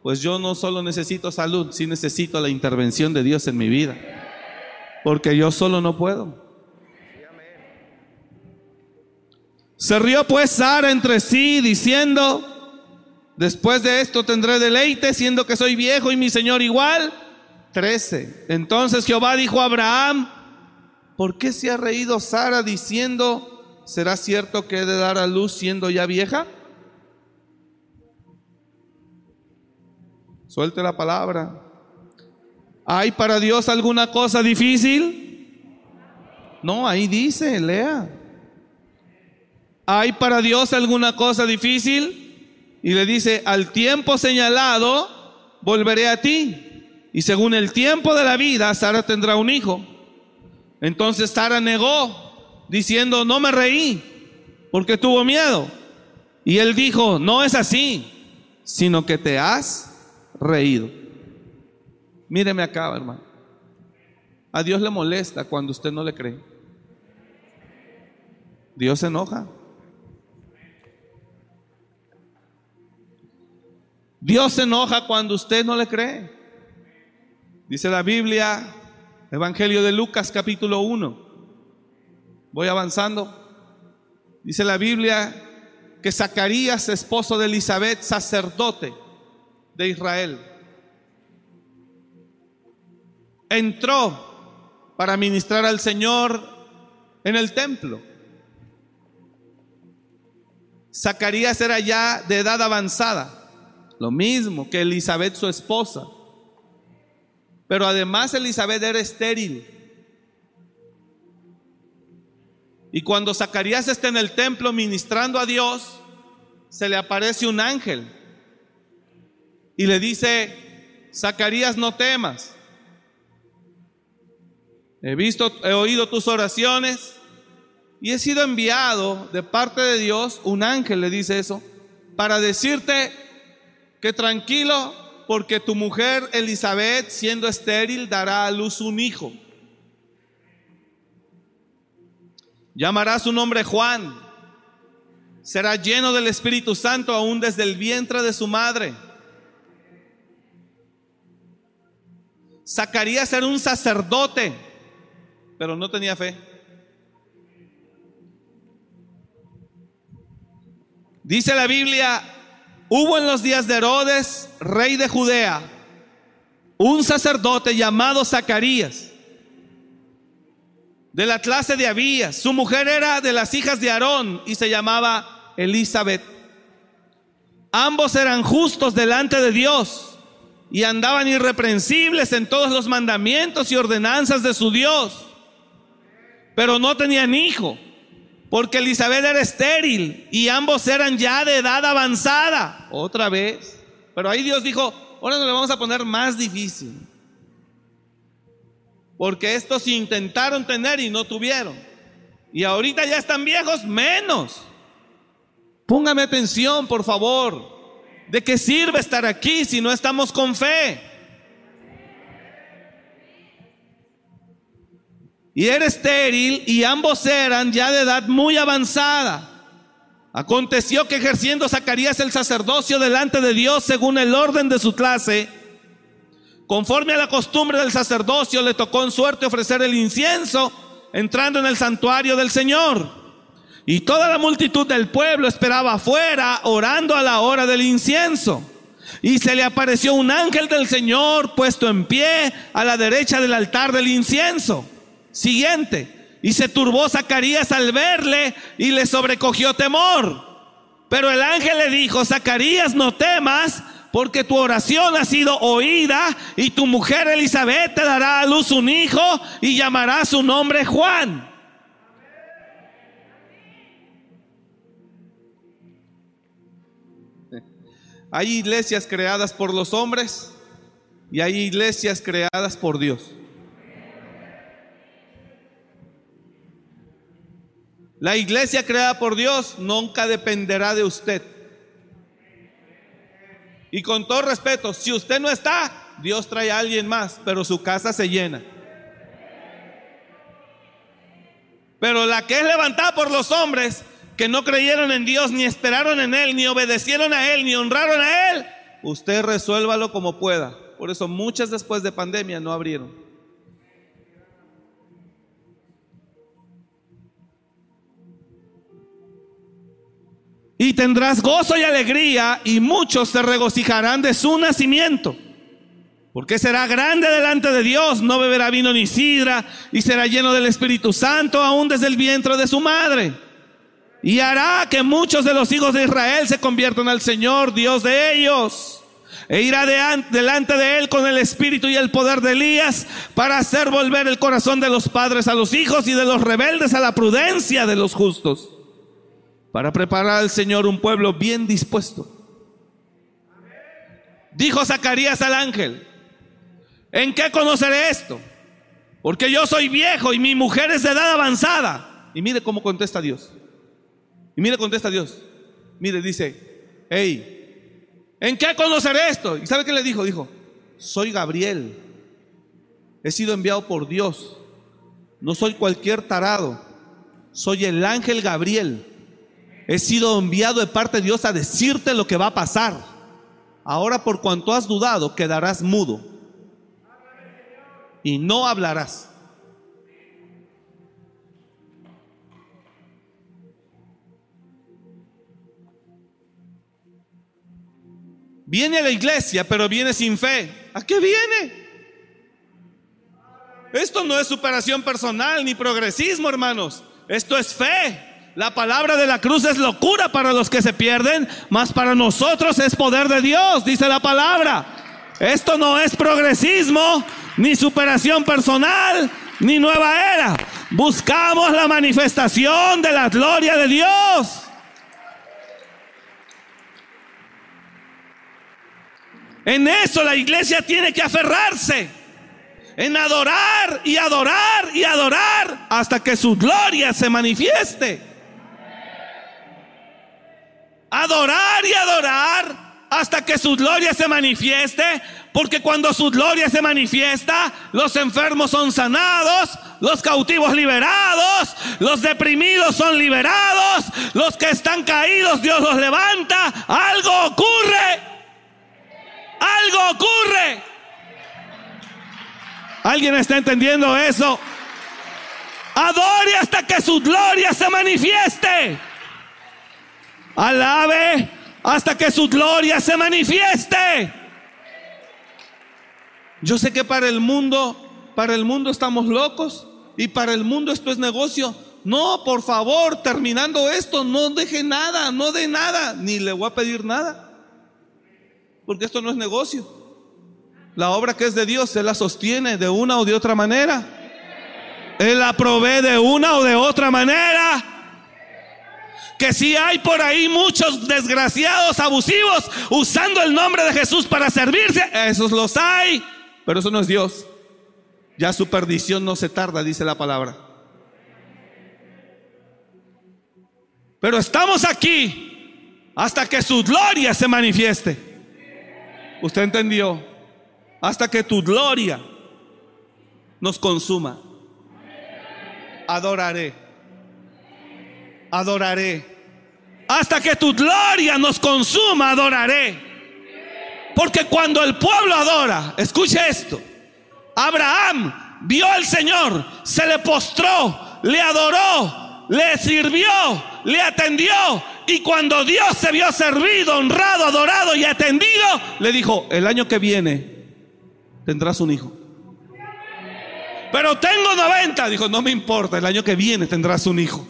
Pues yo no solo necesito salud, sí necesito la intervención de Dios en mi vida. Porque yo solo no puedo. Se rió pues Sara entre sí, diciendo, Después de esto tendré deleite, siendo que soy viejo y mi Señor igual. 13. Entonces Jehová dijo a Abraham, ¿por qué se ha reído Sara diciendo, ¿será cierto que he de dar a luz siendo ya vieja? Suelte la palabra. ¿Hay para Dios alguna cosa difícil? No, ahí dice, lea. ¿Hay para Dios alguna cosa difícil? Y le dice, al tiempo señalado, volveré a ti. Y según el tiempo de la vida, Sara tendrá un hijo. Entonces Sara negó, diciendo, no me reí, porque tuvo miedo. Y él dijo, no es así, sino que te has reído. Míreme acá, hermano. A Dios le molesta cuando usted no le cree. Dios se enoja. Dios se enoja cuando usted no le cree. Dice la Biblia, Evangelio de Lucas capítulo 1. Voy avanzando. Dice la Biblia que Zacarías, esposo de Elizabeth, sacerdote de Israel, entró para ministrar al Señor en el templo. Zacarías era ya de edad avanzada. Lo mismo que Elizabeth su esposa. Pero además Elizabeth era estéril. Y cuando Zacarías está en el templo ministrando a Dios, se le aparece un ángel y le dice, Zacarías, no temas. He visto, he oído tus oraciones y he sido enviado de parte de Dios, un ángel le dice eso, para decirte que tranquilo, porque tu mujer Elizabeth, siendo estéril, dará a luz un hijo. Llamará su nombre Juan. Será lleno del Espíritu Santo aún desde el vientre de su madre. Zacarías era un sacerdote, pero no tenía fe. Dice la Biblia, hubo en los días de Herodes, rey de Judea, un sacerdote llamado Zacarías de la clase de Abías. Su mujer era de las hijas de Aarón y se llamaba Elizabeth. Ambos eran justos delante de Dios y andaban irreprensibles en todos los mandamientos y ordenanzas de su Dios. Pero no tenían hijo, porque Elizabeth era estéril y ambos eran ya de edad avanzada. Otra vez. Pero ahí Dios dijo, ahora nos lo vamos a poner más difícil porque estos intentaron tener y no tuvieron. Y ahorita ya están viejos, menos. Póngame atención, por favor. ¿De qué sirve estar aquí si no estamos con fe? Y era estéril y ambos eran ya de edad muy avanzada. Aconteció que ejerciendo Zacarías el sacerdocio delante de Dios según el orden de su clase, Conforme a la costumbre del sacerdocio, le tocó en suerte ofrecer el incienso entrando en el santuario del Señor. Y toda la multitud del pueblo esperaba afuera, orando a la hora del incienso. Y se le apareció un ángel del Señor puesto en pie a la derecha del altar del incienso. Siguiente. Y se turbó Zacarías al verle y le sobrecogió temor. Pero el ángel le dijo, Zacarías, no temas porque tu oración ha sido oída y tu mujer Elizabeth te dará a luz un hijo y llamará su nombre Juan. Hay iglesias creadas por los hombres y hay iglesias creadas por Dios. La iglesia creada por Dios nunca dependerá de usted. Y con todo respeto, si usted no está, Dios trae a alguien más, pero su casa se llena. Pero la que es levantada por los hombres que no creyeron en Dios, ni esperaron en Él, ni obedecieron a Él, ni honraron a Él, usted resuélvalo como pueda. Por eso muchas después de pandemia no abrieron. Y tendrás gozo y alegría y muchos se regocijarán de su nacimiento. Porque será grande delante de Dios, no beberá vino ni sidra y será lleno del Espíritu Santo aún desde el vientre de su madre. Y hará que muchos de los hijos de Israel se conviertan al Señor, Dios de ellos. E irá delante de él con el espíritu y el poder de Elías para hacer volver el corazón de los padres a los hijos y de los rebeldes a la prudencia de los justos para preparar al Señor un pueblo bien dispuesto. Dijo Zacarías al ángel, ¿en qué conoceré esto? Porque yo soy viejo y mi mujer es de edad avanzada. Y mire cómo contesta Dios. Y mire contesta Dios. Mire, dice, hey, ¿en qué conoceré esto? ¿Y sabe qué le dijo? Dijo, soy Gabriel. He sido enviado por Dios. No soy cualquier tarado. Soy el ángel Gabriel He sido enviado de parte de Dios a decirte lo que va a pasar. Ahora por cuanto has dudado, quedarás mudo. Y no hablarás. Viene a la iglesia, pero viene sin fe. ¿A qué viene? Esto no es superación personal ni progresismo, hermanos. Esto es fe. La palabra de la cruz es locura para los que se pierden, mas para nosotros es poder de Dios, dice la palabra. Esto no es progresismo, ni superación personal, ni nueva era. Buscamos la manifestación de la gloria de Dios. En eso la iglesia tiene que aferrarse. En adorar y adorar y adorar hasta que su gloria se manifieste. Adorar y adorar hasta que su gloria se manifieste, porque cuando su gloria se manifiesta, los enfermos son sanados, los cautivos liberados, los deprimidos son liberados, los que están caídos Dios los levanta, algo ocurre, algo ocurre. ¿Alguien está entendiendo eso? Adore hasta que su gloria se manifieste. Alabe hasta que su gloria se manifieste. Yo sé que para el mundo, para el mundo estamos locos y para el mundo esto es negocio. No, por favor, terminando esto, no deje nada, no de nada, ni le voy a pedir nada. Porque esto no es negocio. La obra que es de Dios, se la sostiene de una o de otra manera. Él la provee de una o de otra manera que si hay por ahí muchos desgraciados abusivos usando el nombre de Jesús para servirse, esos los hay, pero eso no es Dios. Ya su perdición no se tarda, dice la palabra. Pero estamos aquí hasta que su gloria se manifieste. ¿Usted entendió? Hasta que tu gloria nos consuma. Adoraré. Adoraré hasta que tu gloria nos consuma, adoraré. Porque cuando el pueblo adora, escuche esto, Abraham vio al Señor, se le postró, le adoró, le sirvió, le atendió. Y cuando Dios se vio servido, honrado, adorado y atendido, le dijo, el año que viene tendrás un hijo. Pero tengo 90, dijo, no me importa, el año que viene tendrás un hijo.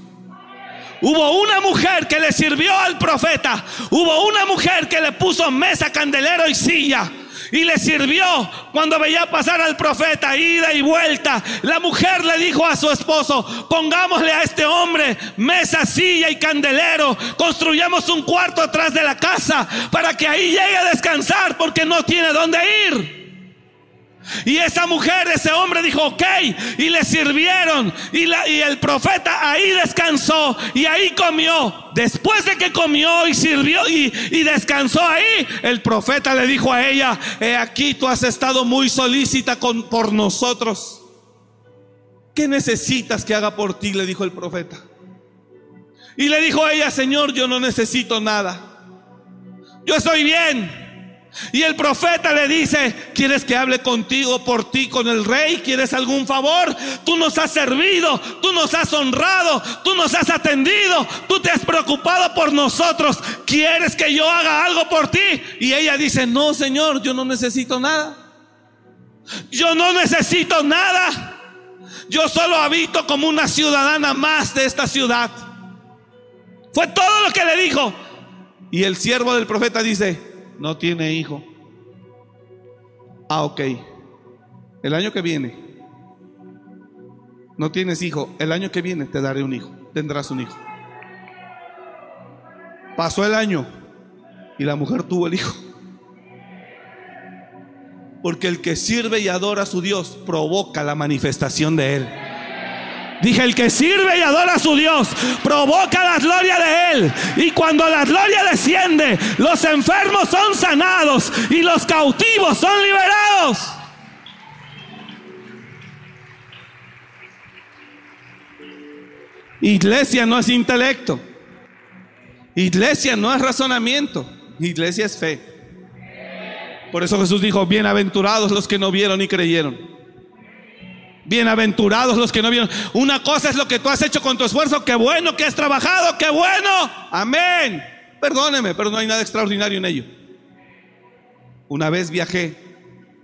Hubo una mujer que le sirvió al profeta. Hubo una mujer que le puso mesa, candelero y silla. Y le sirvió cuando veía pasar al profeta, ida y vuelta. La mujer le dijo a su esposo, pongámosle a este hombre mesa, silla y candelero. Construyamos un cuarto atrás de la casa para que ahí llegue a descansar porque no tiene dónde ir. Y esa mujer, ese hombre dijo, ok, y le sirvieron. Y, la, y, el profeta ahí descansó y ahí comió. Después de que comió y sirvió y, y descansó ahí, el profeta le dijo a ella, he aquí tú has estado muy solícita con, por nosotros. ¿Qué necesitas que haga por ti? Le dijo el profeta. Y le dijo a ella, Señor, yo no necesito nada. Yo estoy bien. Y el profeta le dice, ¿quieres que hable contigo por ti con el rey? ¿Quieres algún favor? Tú nos has servido, tú nos has honrado, tú nos has atendido, tú te has preocupado por nosotros. ¿Quieres que yo haga algo por ti? Y ella dice, no, Señor, yo no necesito nada. Yo no necesito nada. Yo solo habito como una ciudadana más de esta ciudad. Fue todo lo que le dijo. Y el siervo del profeta dice, no tiene hijo. Ah, ok. El año que viene, no tienes hijo. El año que viene te daré un hijo. Tendrás un hijo. Pasó el año y la mujer tuvo el hijo. Porque el que sirve y adora a su Dios provoca la manifestación de Él. Dije, el que sirve y adora a su Dios provoca la gloria de Él. Y cuando la gloria desciende, los enfermos son sanados y los cautivos son liberados. Iglesia no es intelecto. Iglesia no es razonamiento. Iglesia es fe. Por eso Jesús dijo, bienaventurados los que no vieron y creyeron. Bienaventurados los que no vieron. Una cosa es lo que tú has hecho con tu esfuerzo. Qué bueno que has trabajado. Qué bueno. Amén. Perdóneme, pero no hay nada extraordinario en ello. Una vez viajé.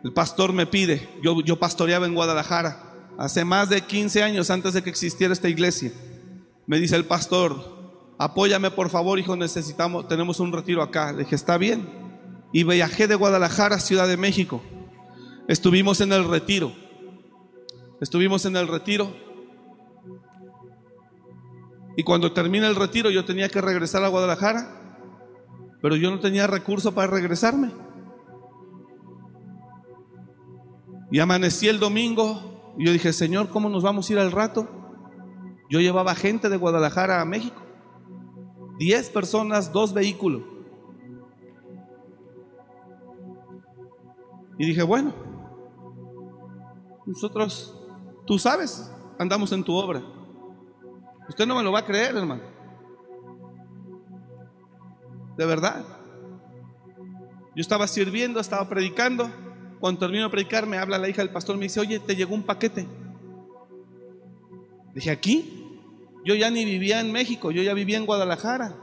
El pastor me pide. Yo, yo pastoreaba en Guadalajara. Hace más de 15 años antes de que existiera esta iglesia. Me dice el pastor, apóyame por favor, hijo, necesitamos, tenemos un retiro acá. Le dije, está bien. Y viajé de Guadalajara a Ciudad de México. Estuvimos en el retiro. Estuvimos en el retiro. Y cuando termina el retiro yo tenía que regresar a Guadalajara, pero yo no tenía recurso para regresarme. Y amanecí el domingo y yo dije, Señor, ¿cómo nos vamos a ir al rato? Yo llevaba gente de Guadalajara a México. Diez personas, dos vehículos. Y dije, bueno, nosotros, tú sabes, andamos en tu obra. Usted no me lo va a creer, hermano. De verdad. Yo estaba sirviendo, estaba predicando. Cuando termino de predicar, me habla la hija del pastor, me dice, oye, te llegó un paquete. Dije, ¿aquí? Yo ya ni vivía en México, yo ya vivía en Guadalajara.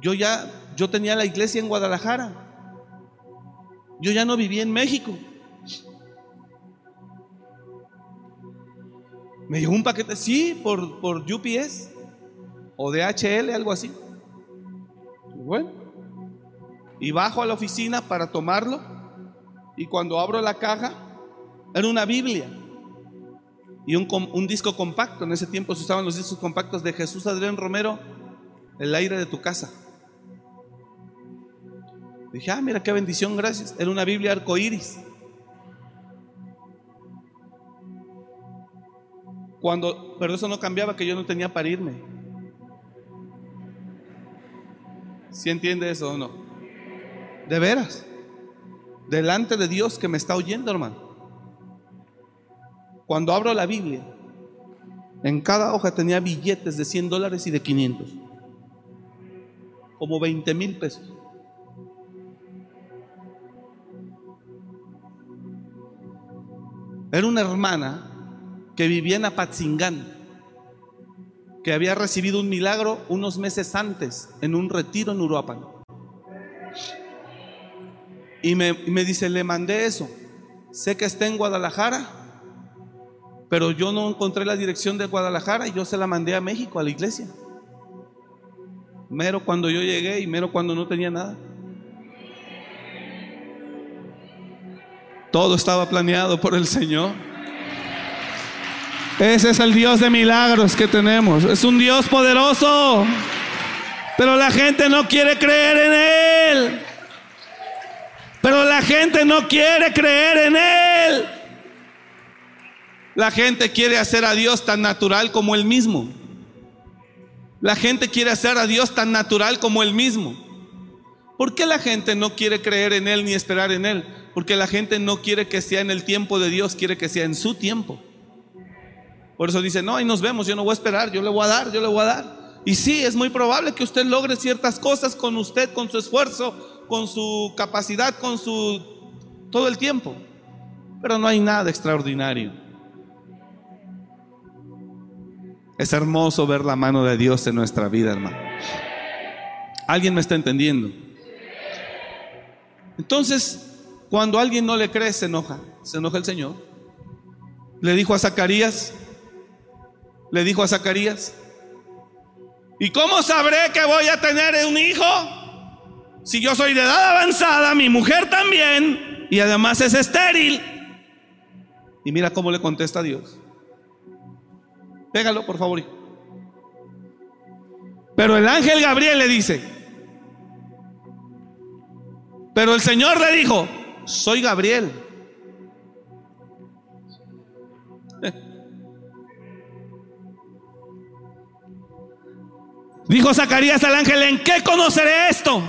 Yo ya, yo tenía la iglesia en Guadalajara. Yo ya no vivía en México. Me llegó un paquete, sí, por, por UPS o DHL, algo así. Bueno, y bajo a la oficina para tomarlo. Y cuando abro la caja, era una Biblia y un, un, disco compacto. En ese tiempo se usaban los discos compactos de Jesús Adrián Romero, El aire de tu casa. Dije, ah, mira qué bendición, gracias. Era una Biblia arcoíris. Cuando, pero eso no cambiaba que yo no tenía para irme. ¿Si entiende eso o no? De veras. Delante de Dios que me está oyendo, hermano. Cuando abro la Biblia, en cada hoja tenía billetes de 100 dólares y de 500. Como 20 mil pesos. Era una hermana que vivía en Apatzingán, que había recibido un milagro unos meses antes en un retiro en Uruapan. Y me, me dice, le mandé eso. Sé que está en Guadalajara, pero yo no encontré la dirección de Guadalajara y yo se la mandé a México, a la iglesia. Mero cuando yo llegué y mero cuando no tenía nada. Todo estaba planeado por el Señor. Ese es el Dios de milagros que tenemos. Es un Dios poderoso. Pero la gente no quiere creer en Él. Pero la gente no quiere creer en Él. La gente quiere hacer a Dios tan natural como Él mismo. La gente quiere hacer a Dios tan natural como Él mismo. ¿Por qué la gente no quiere creer en Él ni esperar en Él? Porque la gente no quiere que sea en el tiempo de Dios, quiere que sea en su tiempo. Por eso dice, no, ahí nos vemos, yo no voy a esperar, yo le voy a dar, yo le voy a dar. Y sí, es muy probable que usted logre ciertas cosas con usted, con su esfuerzo, con su capacidad, con su... todo el tiempo. Pero no hay nada extraordinario. Es hermoso ver la mano de Dios en nuestra vida, hermano. ¿Alguien me está entendiendo? Entonces, cuando alguien no le cree, se enoja. Se enoja el Señor. Le dijo a Zacarías, le dijo a Zacarías, ¿y cómo sabré que voy a tener un hijo? Si yo soy de edad avanzada, mi mujer también, y además es estéril. Y mira cómo le contesta Dios. Pégalo, por favor. Pero el ángel Gabriel le dice, pero el Señor le dijo, soy Gabriel. Dijo Zacarías al ángel, ¿en qué conoceré esto?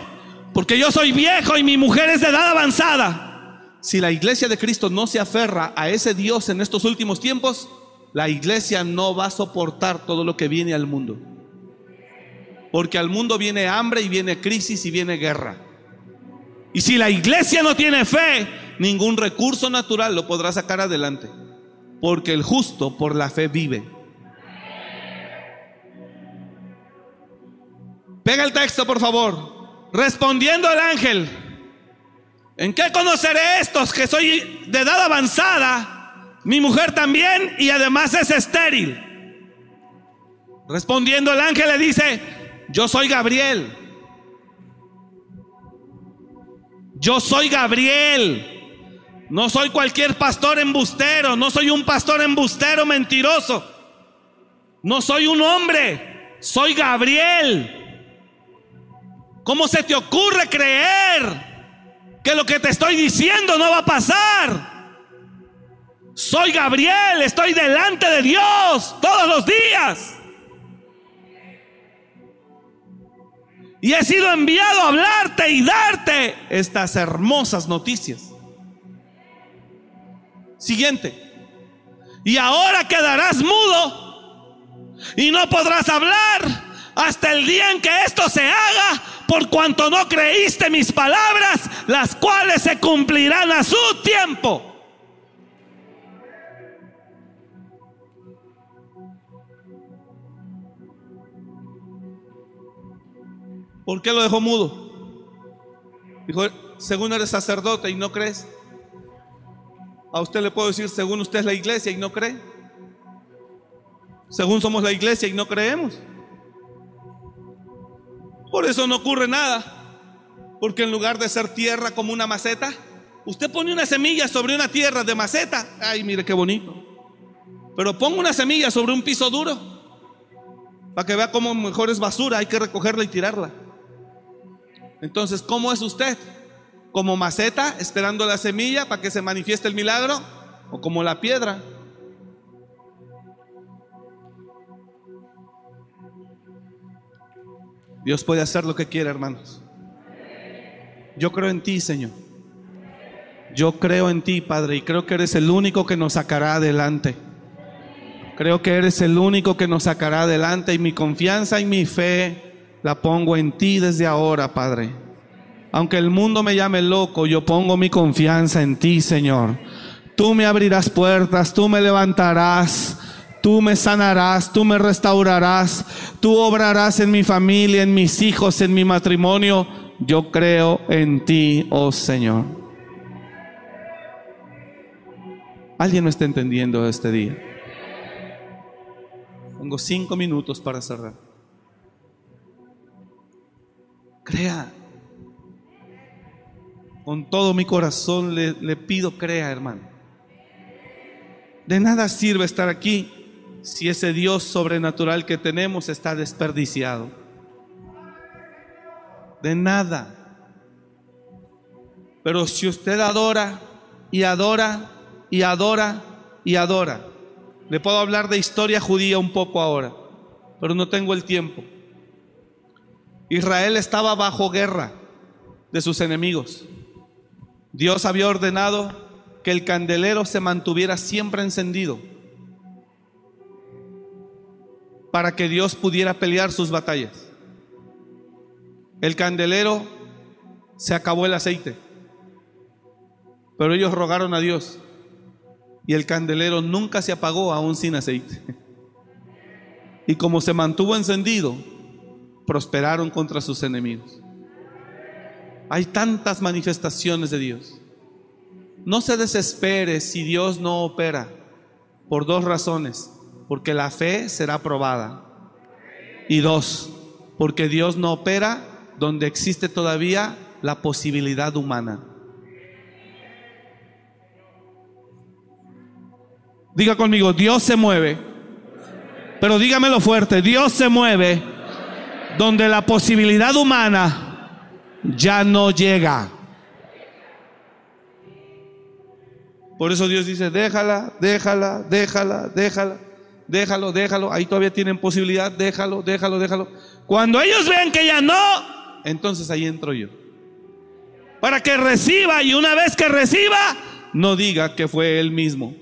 Porque yo soy viejo y mi mujer es de edad avanzada. Si la iglesia de Cristo no se aferra a ese Dios en estos últimos tiempos, la iglesia no va a soportar todo lo que viene al mundo. Porque al mundo viene hambre y viene crisis y viene guerra. Y si la iglesia no tiene fe, ningún recurso natural lo podrá sacar adelante. Porque el justo por la fe vive. Pega el texto, por favor. Respondiendo el ángel, ¿en qué conoceré estos que soy de edad avanzada? Mi mujer también y además es estéril. Respondiendo el ángel le dice, yo soy Gabriel. Yo soy Gabriel. No soy cualquier pastor embustero, no soy un pastor embustero mentiroso. No soy un hombre, soy Gabriel. ¿Cómo se te ocurre creer que lo que te estoy diciendo no va a pasar? Soy Gabriel, estoy delante de Dios todos los días. Y he sido enviado a hablarte y darte estas hermosas noticias. Siguiente. Y ahora quedarás mudo y no podrás hablar hasta el día en que esto se haga, por cuanto no creíste mis palabras, las cuales se cumplirán a su tiempo. ¿Por qué lo dejó mudo? Dijo, según eres sacerdote y no crees. A usted le puedo decir, según usted es la iglesia y no cree. Según somos la iglesia y no creemos. Por eso no ocurre nada. Porque en lugar de ser tierra como una maceta, usted pone una semilla sobre una tierra de maceta. Ay, mire qué bonito. Pero ponga una semilla sobre un piso duro. Para que vea cómo mejor es basura, hay que recogerla y tirarla. Entonces, ¿cómo es usted? como maceta esperando la semilla para que se manifieste el milagro o como la piedra. Dios puede hacer lo que quiera, hermanos. Yo creo en ti, Señor. Yo creo en ti, Padre, y creo que eres el único que nos sacará adelante. Creo que eres el único que nos sacará adelante y mi confianza y mi fe la pongo en ti desde ahora, Padre. Aunque el mundo me llame loco, yo pongo mi confianza en ti, Señor. Tú me abrirás puertas, tú me levantarás, tú me sanarás, tú me restaurarás, tú obrarás en mi familia, en mis hijos, en mi matrimonio. Yo creo en ti, oh Señor. ¿Alguien me está entendiendo este día? Tengo cinco minutos para cerrar. Crea con todo mi corazón le, le pido, crea, hermano. De nada sirve estar aquí si ese Dios sobrenatural que tenemos está desperdiciado. De nada. Pero si usted adora y adora y adora y adora, le puedo hablar de historia judía un poco ahora, pero no tengo el tiempo. Israel estaba bajo guerra de sus enemigos. Dios había ordenado que el candelero se mantuviera siempre encendido para que Dios pudiera pelear sus batallas. El candelero se acabó el aceite, pero ellos rogaron a Dios y el candelero nunca se apagó aún sin aceite. Y como se mantuvo encendido, prosperaron contra sus enemigos. Hay tantas manifestaciones de Dios. No se desespere si Dios no opera por dos razones. Porque la fe será probada. Y dos, porque Dios no opera donde existe todavía la posibilidad humana. Diga conmigo, Dios se mueve. Pero dígamelo fuerte, Dios se mueve donde la posibilidad humana ya no llega. Por eso Dios dice, déjala, déjala, déjala, déjala, déjalo, déjalo. Ahí todavía tienen posibilidad, déjalo, déjalo, déjalo. Cuando ellos vean que ya no, entonces ahí entro yo. Para que reciba y una vez que reciba, no diga que fue él mismo.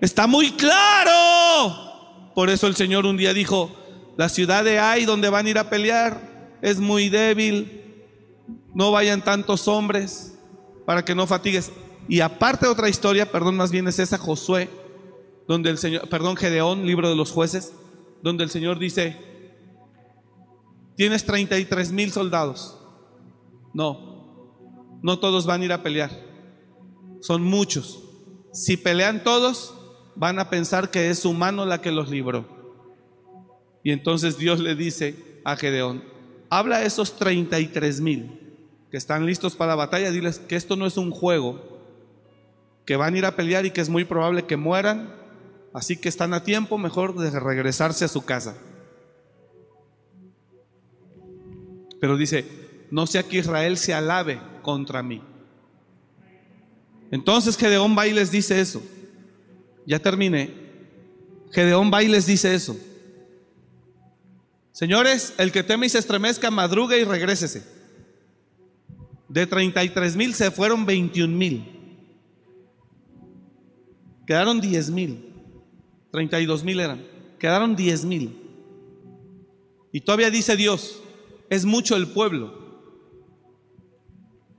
Está muy claro. Por eso el Señor un día dijo, la ciudad de Ai donde van a ir a pelear es muy débil, no vayan tantos hombres para que no fatigues. Y aparte otra historia, perdón, más bien es esa Josué, donde el Señor, perdón, Gedeón, libro de los jueces, donde el Señor dice, tienes 33 mil soldados. No, no todos van a ir a pelear. Son muchos. Si pelean todos, van a pensar que es su mano la que los libró. Y entonces Dios le dice a Gedeón, habla a esos 33 mil que están listos para la batalla, diles que esto no es un juego, que van a ir a pelear y que es muy probable que mueran, así que están a tiempo mejor de regresarse a su casa. Pero dice, no sea que Israel se alabe contra mí. Entonces Gedeón va les dice eso. Ya terminé. Gedeón va y les dice eso. Señores, el que teme y se estremezca, madrugue y regrésese. De 33 mil se fueron 21 mil. Quedaron 10 mil. 32 mil eran. Quedaron 10 mil. Y todavía dice Dios, es mucho el pueblo.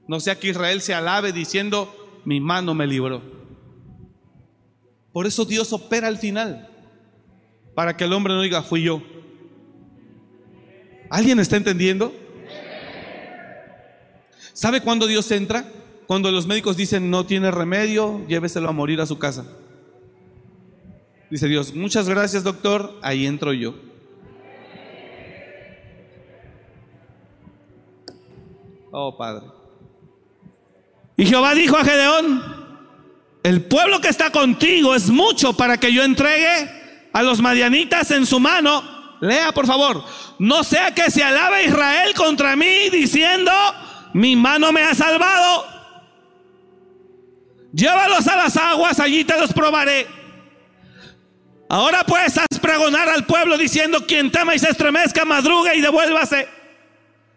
No sea que Israel se alabe diciendo, mi mano me libró. Por eso Dios opera al final, para que el hombre no diga, fui yo. ¿Alguien está entendiendo? ¿Sabe cuándo Dios entra? Cuando los médicos dicen no tiene remedio, lléveselo a morir a su casa. Dice Dios, muchas gracias doctor, ahí entro yo. Oh Padre. Y Jehová dijo a Gedeón, el pueblo que está contigo es mucho para que yo entregue a los madianitas en su mano. Lea por favor, no sea que se alabe Israel contra mí diciendo, mi mano me ha salvado. Llévalos a las aguas, allí te los probaré. Ahora pues haz pregonar al pueblo diciendo, quien tema y se estremezca, madruga y devuélvase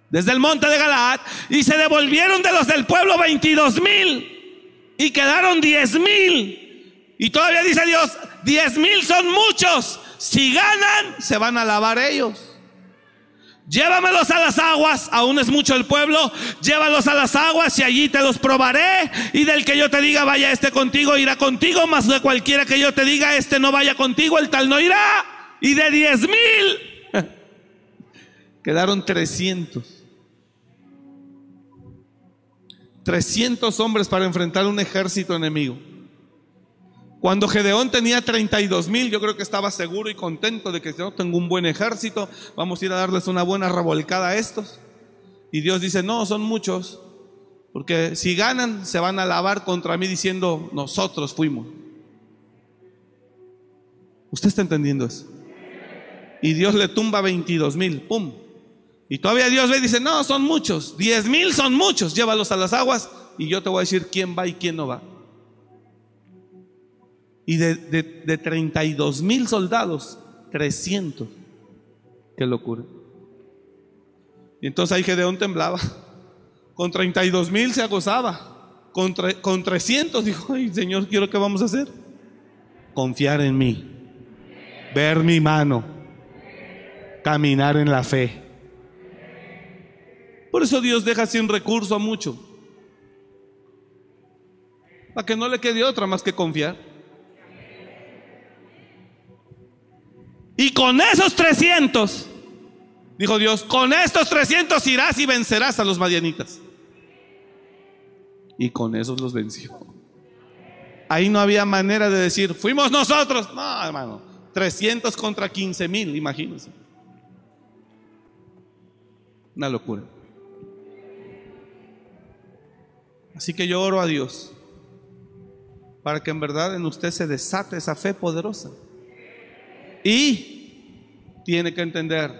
desde el monte de Galaad, y se devolvieron de los del pueblo 22 mil, y quedaron 10 mil. Y todavía dice Dios, 10 mil son muchos, si ganan, se van a lavar ellos. Llévamelos a las aguas, aún es mucho el pueblo, llévalos a las aguas y allí te los probaré. Y del que yo te diga, vaya este contigo, irá contigo, más de cualquiera que yo te diga, este no vaya contigo, el tal no irá. Y de 10 mil, quedaron 300. 300 hombres para enfrentar un ejército enemigo. Cuando Gedeón tenía 32 mil, yo creo que estaba seguro y contento de que yo tengo un buen ejército, vamos a ir a darles una buena revolcada a estos. Y Dios dice, no, son muchos, porque si ganan se van a alabar contra mí diciendo, nosotros fuimos. ¿Usted está entendiendo eso? Y Dios le tumba 22 mil, ¡pum! Y todavía Dios ve y dice, no, son muchos, 10 mil son muchos, llévalos a las aguas y yo te voy a decir quién va y quién no va. Y de, de, 32 mil soldados, 300. Qué locura. Y entonces ahí Gedeón temblaba. Con 32 mil se acosaba. Con, con 300 dijo, ay Señor, quiero que vamos a hacer. Confiar en mí. Ver mi mano. Caminar en la fe. Por eso Dios deja sin recurso a mucho. Para que no le quede otra más que confiar. Y con esos 300, dijo Dios, con estos 300 irás y vencerás a los madianitas. Y con esos los venció. Ahí no había manera de decir, fuimos nosotros. No, hermano, 300 contra 15 mil, imagínense. Una locura. Así que yo oro a Dios para que en verdad en usted se desate esa fe poderosa. Y tiene que entender,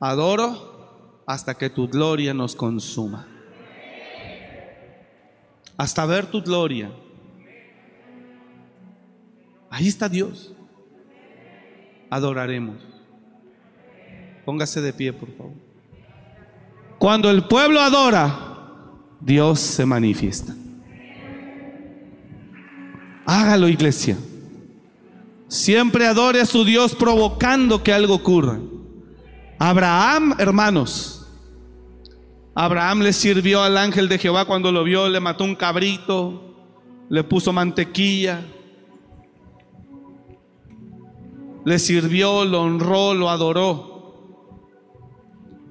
adoro hasta que tu gloria nos consuma. Hasta ver tu gloria. Ahí está Dios. Adoraremos. Póngase de pie, por favor. Cuando el pueblo adora, Dios se manifiesta. Hágalo, iglesia. Siempre adore a su Dios provocando que algo ocurra. Abraham, hermanos, Abraham le sirvió al ángel de Jehová cuando lo vio, le mató un cabrito, le puso mantequilla, le sirvió, lo honró, lo adoró.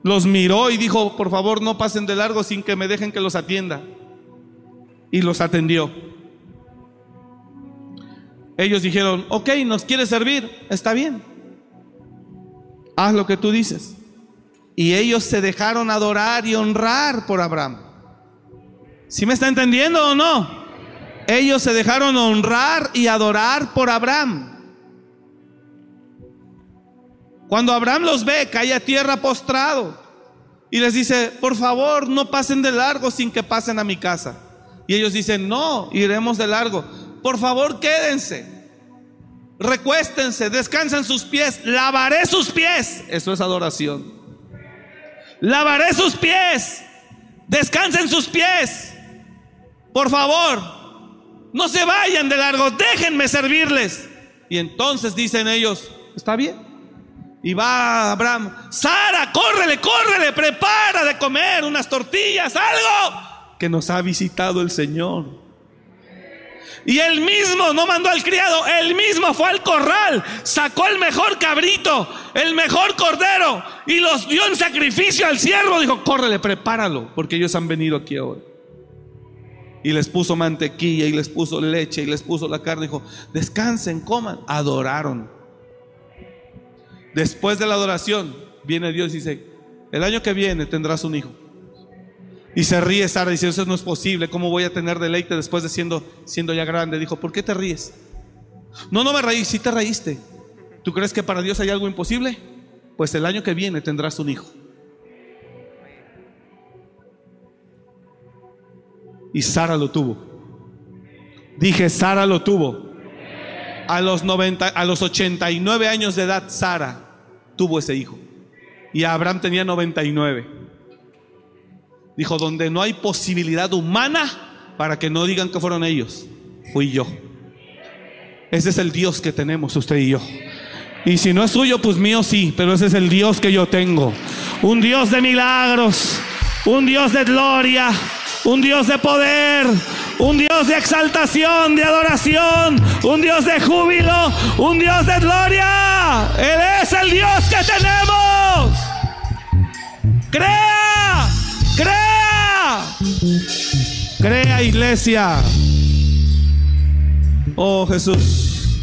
Los miró y dijo, por favor no pasen de largo sin que me dejen que los atienda. Y los atendió. Ellos dijeron, ok, nos quiere servir, está bien. haz lo que tú dices. Y ellos se dejaron adorar y honrar por Abraham. ¿Sí me está entendiendo o no? Ellos se dejaron honrar y adorar por Abraham. Cuando Abraham los ve, cae a tierra postrado y les dice, por favor, no pasen de largo sin que pasen a mi casa. Y ellos dicen, no, iremos de largo. Por favor, quédense. Recuéstense, descansen sus pies, lavaré sus pies. Eso es adoración. Lavaré sus pies, descansen sus pies. Por favor, no se vayan de largo, déjenme servirles. Y entonces dicen ellos, está bien. Y va Abraham, Sara, córrele, córrele, prepara de comer unas tortillas, algo, que nos ha visitado el Señor. Y él mismo no mandó al criado, él mismo fue al corral, sacó el mejor cabrito, el mejor cordero y los dio en sacrificio al siervo. Dijo, córrele, prepáralo, porque ellos han venido aquí ahora. Y les puso mantequilla y les puso leche y les puso la carne. Dijo, descansen, coman. Adoraron. Después de la adoración, viene Dios y dice, el año que viene tendrás un hijo. Y se ríe Sara, dice, eso no es posible, ¿cómo voy a tener deleite después de siendo, siendo ya grande? Dijo, ¿por qué te ríes? No, no me reí, sí te reíste. ¿Tú crees que para Dios hay algo imposible? Pues el año que viene tendrás un hijo. Y Sara lo tuvo. Dije, Sara lo tuvo. A los, 90, a los 89 años de edad, Sara tuvo ese hijo. Y Abraham tenía 99. Dijo, donde no hay posibilidad humana para que no digan que fueron ellos, fui yo. Ese es el Dios que tenemos usted y yo. Y si no es suyo, pues mío sí, pero ese es el Dios que yo tengo. Un Dios de milagros, un Dios de gloria, un Dios de poder, un Dios de exaltación, de adoración, un Dios de júbilo, un Dios de gloria. Él es el Dios que tenemos. Crea. Crea iglesia. Oh Jesús,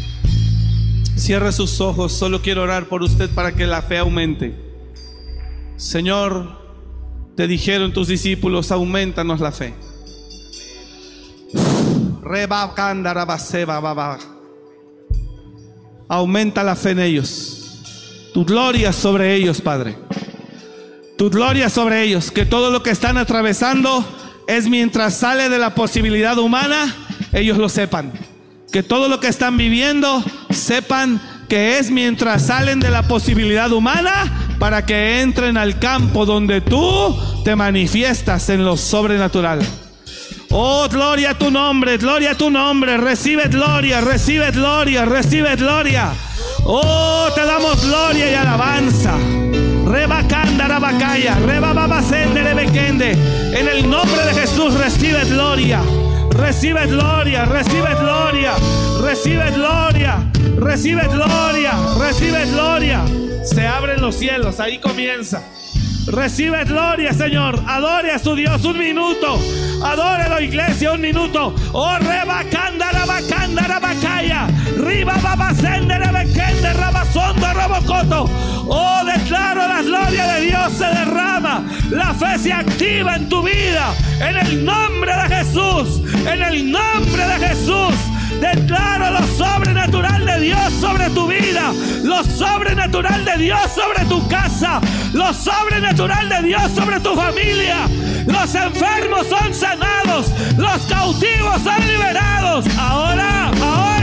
cierre sus ojos. Solo quiero orar por usted para que la fe aumente. Señor, te dijeron tus discípulos, aumentanos la fe. Aumenta la fe en ellos. Tu gloria sobre ellos, Padre. Tu gloria sobre ellos. Que todo lo que están atravesando es mientras sale de la posibilidad humana, ellos lo sepan. Que todo lo que están viviendo, sepan que es mientras salen de la posibilidad humana para que entren al campo donde tú te manifiestas en lo sobrenatural. Oh, gloria a tu nombre, gloria a tu nombre. Recibe gloria, recibe gloria, recibe gloria. Oh, te damos gloria y alabanza. En el nombre de Jesús recibe gloria. Recibe gloria, recibe gloria, recibe gloria, recibe gloria, recibe gloria. Se abren los cielos, ahí comienza. Recibe gloria, Señor. Adore a su Dios un minuto. Adórelo, iglesia, un minuto. Oh, rebacanda, rabacanda, rabacaya. Riba, rabasondo, robocoto. Oh, declaro la gloria de Dios se derrama. La fe se activa en tu vida. En el nombre de Jesús. En el nombre de Jesús. Declaro lo sobrenatural de Dios sobre tu vida, lo sobrenatural de Dios sobre tu casa, lo sobrenatural de Dios sobre tu familia. Los enfermos son sanados, los cautivos son liberados. Ahora, ahora.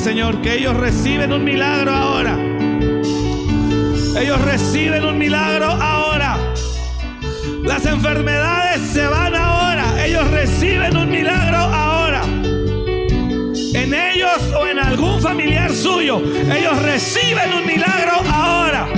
Señor, que ellos reciben un milagro ahora. Ellos reciben un milagro ahora. Las enfermedades se van ahora. Ellos reciben un milagro ahora. En ellos o en algún familiar suyo. Ellos reciben un milagro ahora.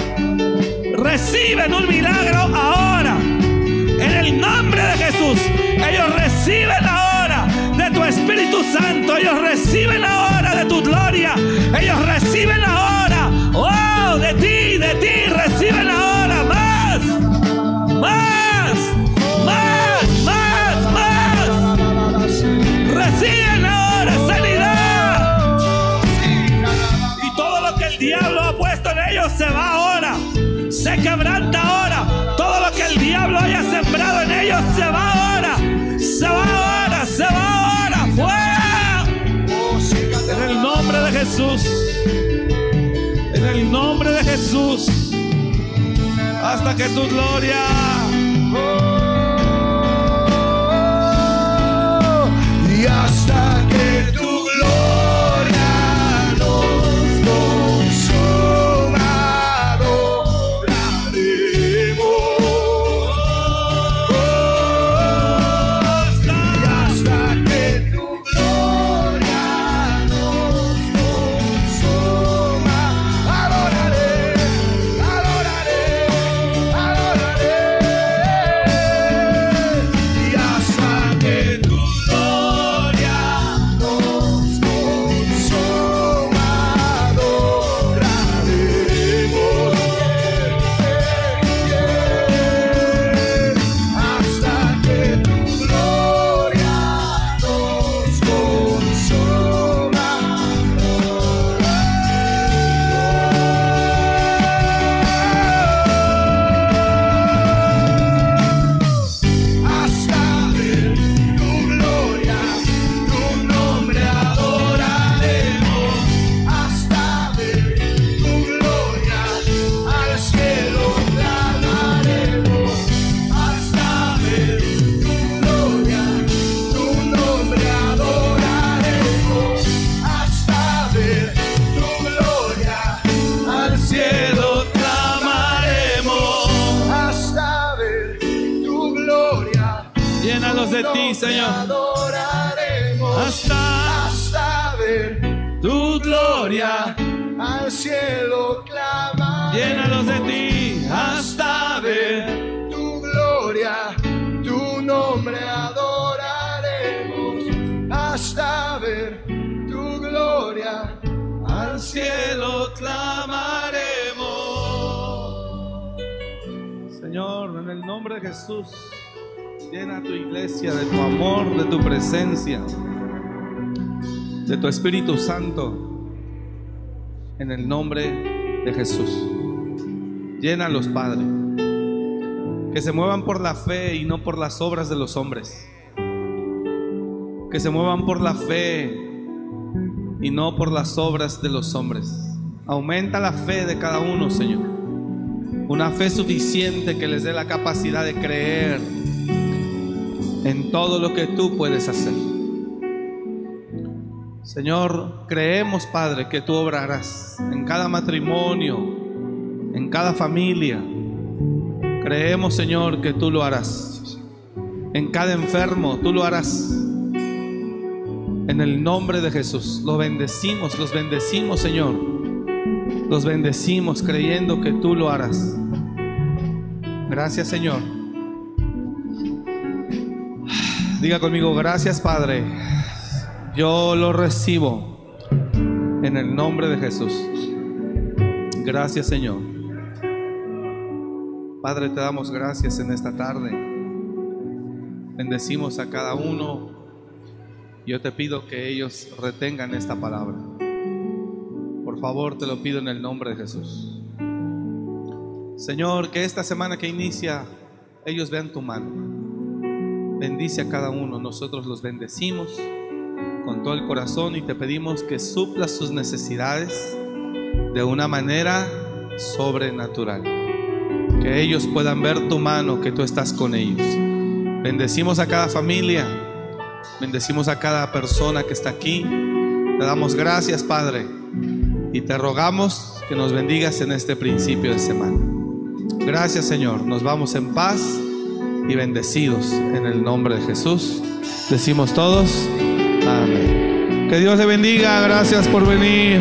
Reciben un milagro ahora. En el nombre de Jesús. Ellos reciben ahora de tu Espíritu Santo. Ellos reciben ahora tu gloria. Ellos reciben ahora. Oh, de ti, de ti. Reciben ahora más. Más. Más. Más. Más. Reciben ahora sanidad. Y todo lo que el diablo ha puesto en ellos se va ahora. Se quebranta ahora. Todo lo que el diablo haya sembrado Hasta que tu gloria. Y hasta que tu cielo clamaremos. Señor, en el nombre de Jesús, llena tu iglesia de tu amor, de tu presencia, de tu Espíritu Santo. En el nombre de Jesús. Llénalos, Padre. Que se muevan por la fe y no por las obras de los hombres. Que se muevan por la fe y no por las obras de los hombres. Aumenta la fe de cada uno, Señor. Una fe suficiente que les dé la capacidad de creer en todo lo que tú puedes hacer. Señor, creemos, Padre, que tú obrarás en cada matrimonio, en cada familia. Creemos, Señor, que tú lo harás. En cada enfermo, tú lo harás. En el nombre de Jesús, lo bendecimos, los bendecimos, Señor. Los bendecimos creyendo que tú lo harás. Gracias, Señor. Diga conmigo, gracias, Padre. Yo lo recibo en el nombre de Jesús. Gracias, Señor. Padre, te damos gracias en esta tarde. Bendecimos a cada uno. Yo te pido que ellos retengan esta palabra. Por favor, te lo pido en el nombre de Jesús. Señor, que esta semana que inicia, ellos vean tu mano. Bendice a cada uno. Nosotros los bendecimos con todo el corazón y te pedimos que suplas sus necesidades de una manera sobrenatural. Que ellos puedan ver tu mano, que tú estás con ellos. Bendecimos a cada familia. Bendecimos a cada persona que está aquí. Te damos gracias, Padre. Y te rogamos que nos bendigas en este principio de semana. Gracias Señor, nos vamos en paz y bendecidos en el nombre de Jesús. Decimos todos, amén. Que Dios le bendiga, gracias por venir.